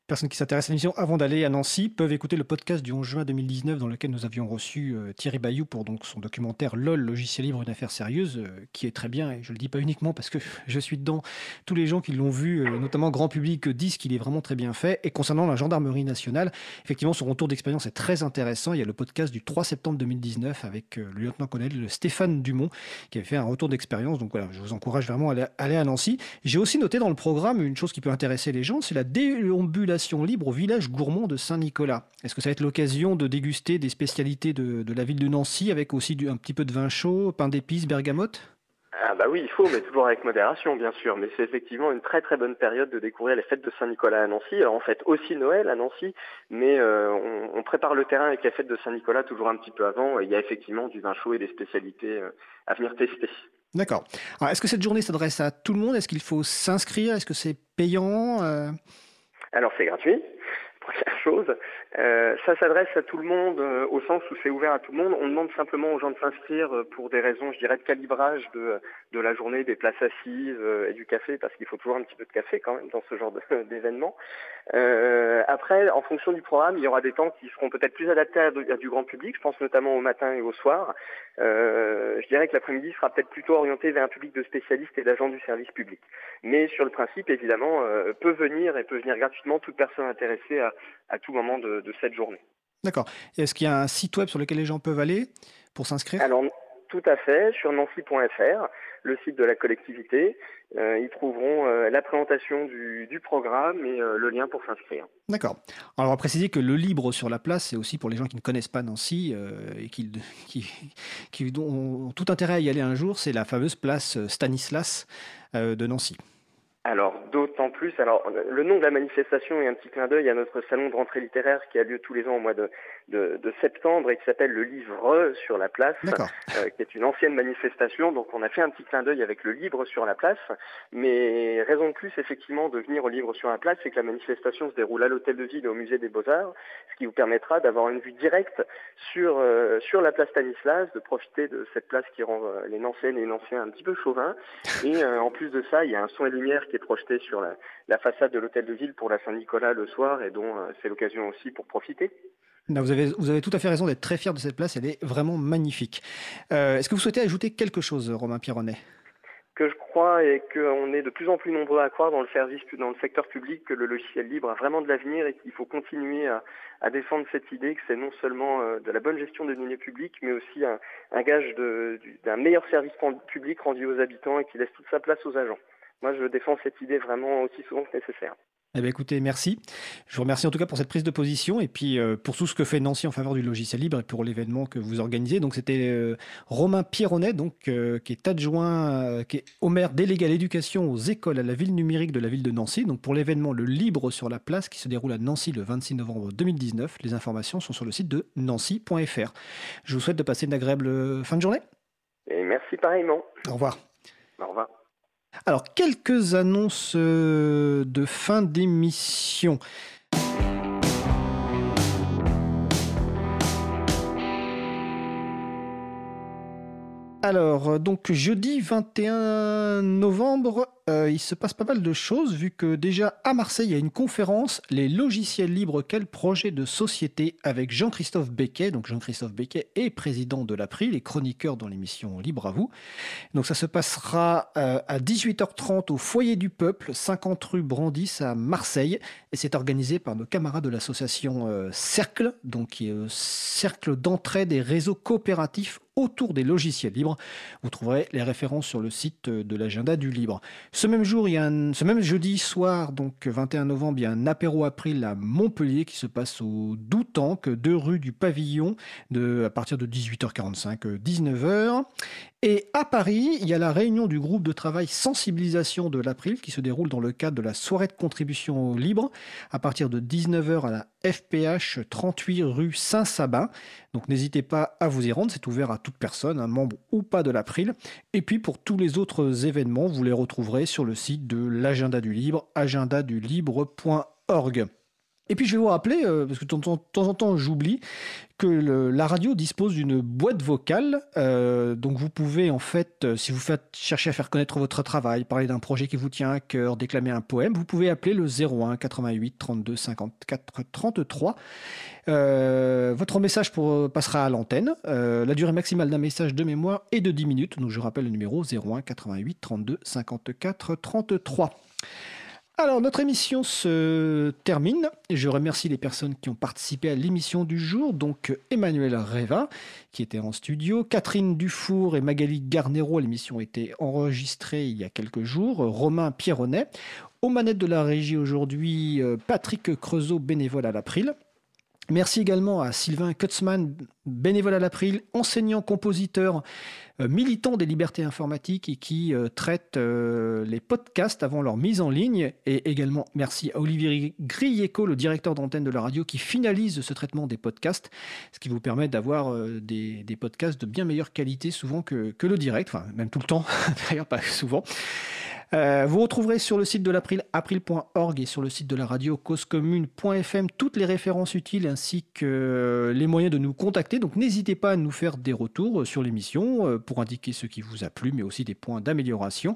Personnes qui s'intéressent à l'émission avant d'aller à Nancy peuvent écouter le podcast du 11 juin 2019 dans lequel nous avions reçu euh, Thierry Bayou pour donc son documentaire LOL, logiciel libre, une affaire sérieuse, euh, qui est très bien et je le dis pas uniquement parce que je suis dedans. Tous les gens qui l'ont vu, euh, notamment grand public, disent qu'il est vraiment très bien fait. Et concernant la gendarmerie nationale, effectivement, son retour d'expérience est très intéressant. Il y a le podcast du 3 septembre 2019 avec le lieutenant-colonel Stéphane Dumont qui avait fait un retour d'expérience. Donc voilà, je vous encourage vraiment à aller à Nancy. J'ai aussi noté dans le programme une chose qui peut intéresser les gens, c'est la déambulation libre au village gourmand de Saint-Nicolas. Est-ce que ça va être l'occasion de déguster des spécialités de, de la ville de Nancy avec aussi du- un petit peu de vin chaud, pain d'épices, bergamote? Ah bah oui, il faut, mais toujours avec modération, bien sûr. Mais c'est effectivement une très très bonne période de découvrir les fêtes de Saint-Nicolas à Nancy. Alors en fait aussi Noël à Nancy, mais euh, on, on prépare le terrain avec les fêtes de Saint-Nicolas toujours un petit peu avant. Et il y a effectivement du vin chaud et des spécialités euh, à venir tester. D'accord. Alors, est-ce que cette journée s'adresse à tout le monde? Est-ce qu'il faut s'inscrire? Est-ce que c'est payant Euh, Alors c'est gratuit, Euh, ça s'adresse à tout le monde euh, au sens où c'est ouvert à tout le monde. On demande simplement aux gens de s'inscrire euh, pour des raisons, je dirais, de calibrage de, la journée, des places assises et du café, parce qu'il faut toujours un petit peu de café quand même dans ce genre d'événement. Après, en fonction du programme, il y aura des temps qui seront peut-être plus adaptés à, du grand public. Je pense notamment au matin et au soir. Je dirais que l'après-midi sera peut-être plutôt orienté vers un public de spécialistes et d'agents du service public. Mais sur le principe, évidemment, peut venir et peut venir gratuitement toute personne intéressée à tout moment de, de cette journée. D'accord. Est-ce qu'il y a un site web sur lequel les gens peuvent aller pour s'inscrire? Alors, tout à fait, sur nancy.fr, le site de la collectivité, euh, ils trouveront euh, la présentation du, du programme et euh, le lien pour s'inscrire. D'accord. Alors, on va préciser que le libre sur la place, c'est aussi pour les gens qui ne connaissent pas Nancy et qui, qui, qui ont tout intérêt à y aller un jour. C'est la fameuse place Stanislas de Nancy. Alors, d'autant plus, alors le nom de la manifestation est un petit clin d'œil à notre salon de rentrée littéraire qui a lieu tous les ans au mois de, de, de septembre et qui s'appelle le Livre sur la place, euh, qui est une ancienne manifestation. Donc, on a fait un petit clin d'œil avec le Libre sur la place. Mais raison de plus, effectivement, de venir au Livre sur la place, c'est que la manifestation se déroule à l'Hôtel de Ville et au Musée des Beaux-Arts, ce qui vous permettra d'avoir une vue directe sur, euh, sur la place Stanislas, de profiter de cette place qui rend euh, les Nancéennes et les Nancéens un petit peu chauvins. Et en plus de ça, il y a un son et lumière qui est projeté sur la, la façade de l'Hôtel de Ville pour la Saint-Nicolas le soir et dont euh, c'est l'occasion aussi pour profiter. Non, vous, avez, vous avez tout à fait raison d'être très fier de cette place, elle est vraiment magnifique. Euh, Est-ce que vous souhaitez ajouter quelque chose, Romain Pironnet? Que je crois et qu'on est de plus en plus nombreux à croire dans le service, dans le secteur public, que le logiciel libre a vraiment de l'avenir et qu'il faut continuer à, à défendre cette idée que c'est non seulement euh, de la bonne gestion des données publiques, mais aussi un, un gage d'un meilleur service public rendu aux habitants et qui laisse toute sa place aux agents. Moi, je défends cette idée vraiment aussi souvent que nécessaire. Eh bien, écoutez, merci. Je vous remercie en tout cas pour cette prise de position et puis euh, pour tout ce que fait Nancy en faveur du logiciel libre et pour l'événement que vous organisez. Donc, c'était euh, Romain Pierronnet, donc, euh, qui est adjoint, qui est au maire délégué à l'éducation aux écoles à la ville numérique de la ville de Nancy. Donc, pour l'événement Le Libre sur la place qui se déroule à Nancy le 26 novembre 2019. Les informations sont sur le site de nancy.fr. Je vous souhaite de passer une agréable fin de journée. Et merci pareillement. Au revoir. Au revoir. Alors, quelques annonces euh, de fin d'émission. Alors, euh, donc jeudi 21 novembre, euh, il se passe pas mal de choses, vu que déjà à Marseille, il y a une conférence, Les logiciels libres, quel projet de société, avec Jean-Christophe Becquet. Donc Jean-Christophe Becquet est président de l'April et chroniqueur dans l'émission Libre à vous. Donc ça se passera euh, à 18h30 au Foyer du Peuple, 50 rue Brandis à Marseille. Et c'est organisé par nos camarades de l'association euh, Cercle, donc qui est Cercle d'entraide et réseau coopératif autour des logiciels libres. Vous trouverez les références sur le site de l'agenda du libre. Ce même jour, ce même jeudi soir, donc 21 novembre, il y a un apéro April à Montpellier qui se passe au Doutank, 2 rue du Pavillon, à partir de 18h45, euh, 19h. Et à Paris, il y a la réunion du groupe de travail sensibilisation de l'April qui se déroule dans le cadre de la soirée de contribution libre à partir de 19h à la FPH 38 rue Saint-Sabin. Donc n'hésitez pas à vous y rendre, c'est ouvert à toute personne, un membre ou pas de l'April. Et puis pour tous les autres événements, vous les retrouverez sur le site de l'agenda du libre, agendadulibre.org. Et puis je vais vous rappeler, euh, parce que de temps, en temps j'oublie, que la radio dispose d'une boîte vocale. euh, donc vous pouvez en fait, euh, si vous faites chercher à faire connaître votre travail, parler d'un projet qui vous tient à cœur, déclamer un poème, vous pouvez appeler le 01 88 32 54 33. Euh, votre message passera à l'antenne. La durée maximale d'un message de mémoire est de 10 minutes. Donc je rappelle le numéro 01 88 32 54 33. Alors, notre émission se termine. Je remercie les personnes qui ont participé à l'émission du jour. Donc, Emmanuel Reva, qui était en studio, Catherine Dufour et Magali Garnero. L'émission a été enregistrée il y a quelques jours. Romain Pierronnet. Aux manettes de la régie aujourd'hui, euh, Patrick Creusot, bénévole à l'April. Merci également à Sylvain Kutzmann, bénévole à l'April, enseignant, compositeur, euh, militant des libertés informatiques et qui euh, traite euh, les podcasts avant leur mise en ligne. Et également merci à Olivier Grieco, le directeur d'antenne de la radio, qui finalise ce traitement des podcasts, ce qui vous permet d'avoir des, des podcasts de bien meilleure qualité souvent que, que le direct, enfin même tout le temps, d'ailleurs pas souvent. Euh, vous retrouverez sur le site de l'April, april.org et sur le site de la radio causecommune.fm toutes les références utiles ainsi que les moyens de nous contacter. Donc n'hésitez pas à nous faire des retours euh, sur l'émission euh, pour indiquer ce qui vous a plu, mais aussi des points d'amélioration.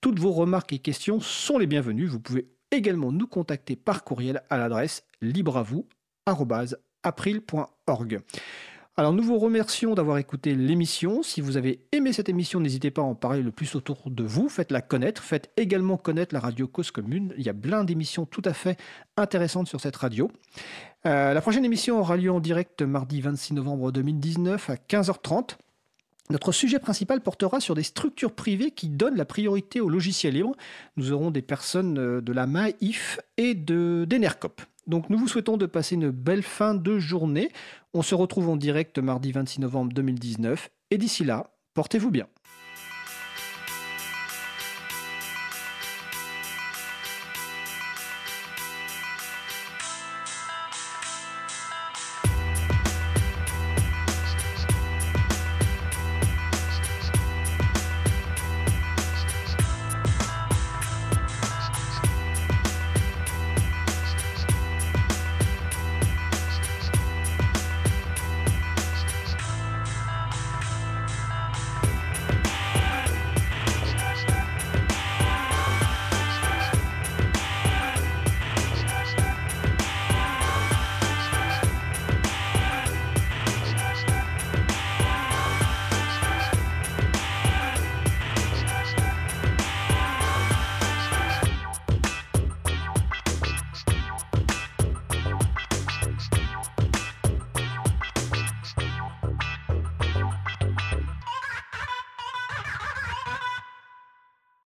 Toutes vos remarques et questions sont les bienvenues. Vous pouvez également nous contacter par courriel à l'adresse libreavou@april.org. Alors nous vous remercions d'avoir écouté l'émission. Si vous avez aimé cette émission, n'hésitez pas à en parler le plus autour de vous. Faites-la connaître. Faites également connaître la radio Cause Commune. Il y a plein d'émissions tout à fait intéressantes sur cette radio. Euh, la prochaine émission aura lieu en direct mardi 26 novembre 2019 à 15h30. Notre sujet principal portera sur des structures privées qui donnent la priorité aux logiciels libres. Nous aurons des personnes euh, de la MAIF et de d'Enercop. Donc nous vous souhaitons de passer une belle fin de journée. On se retrouve en direct mardi 26 novembre 2019. Et d'ici là, portez-vous bien.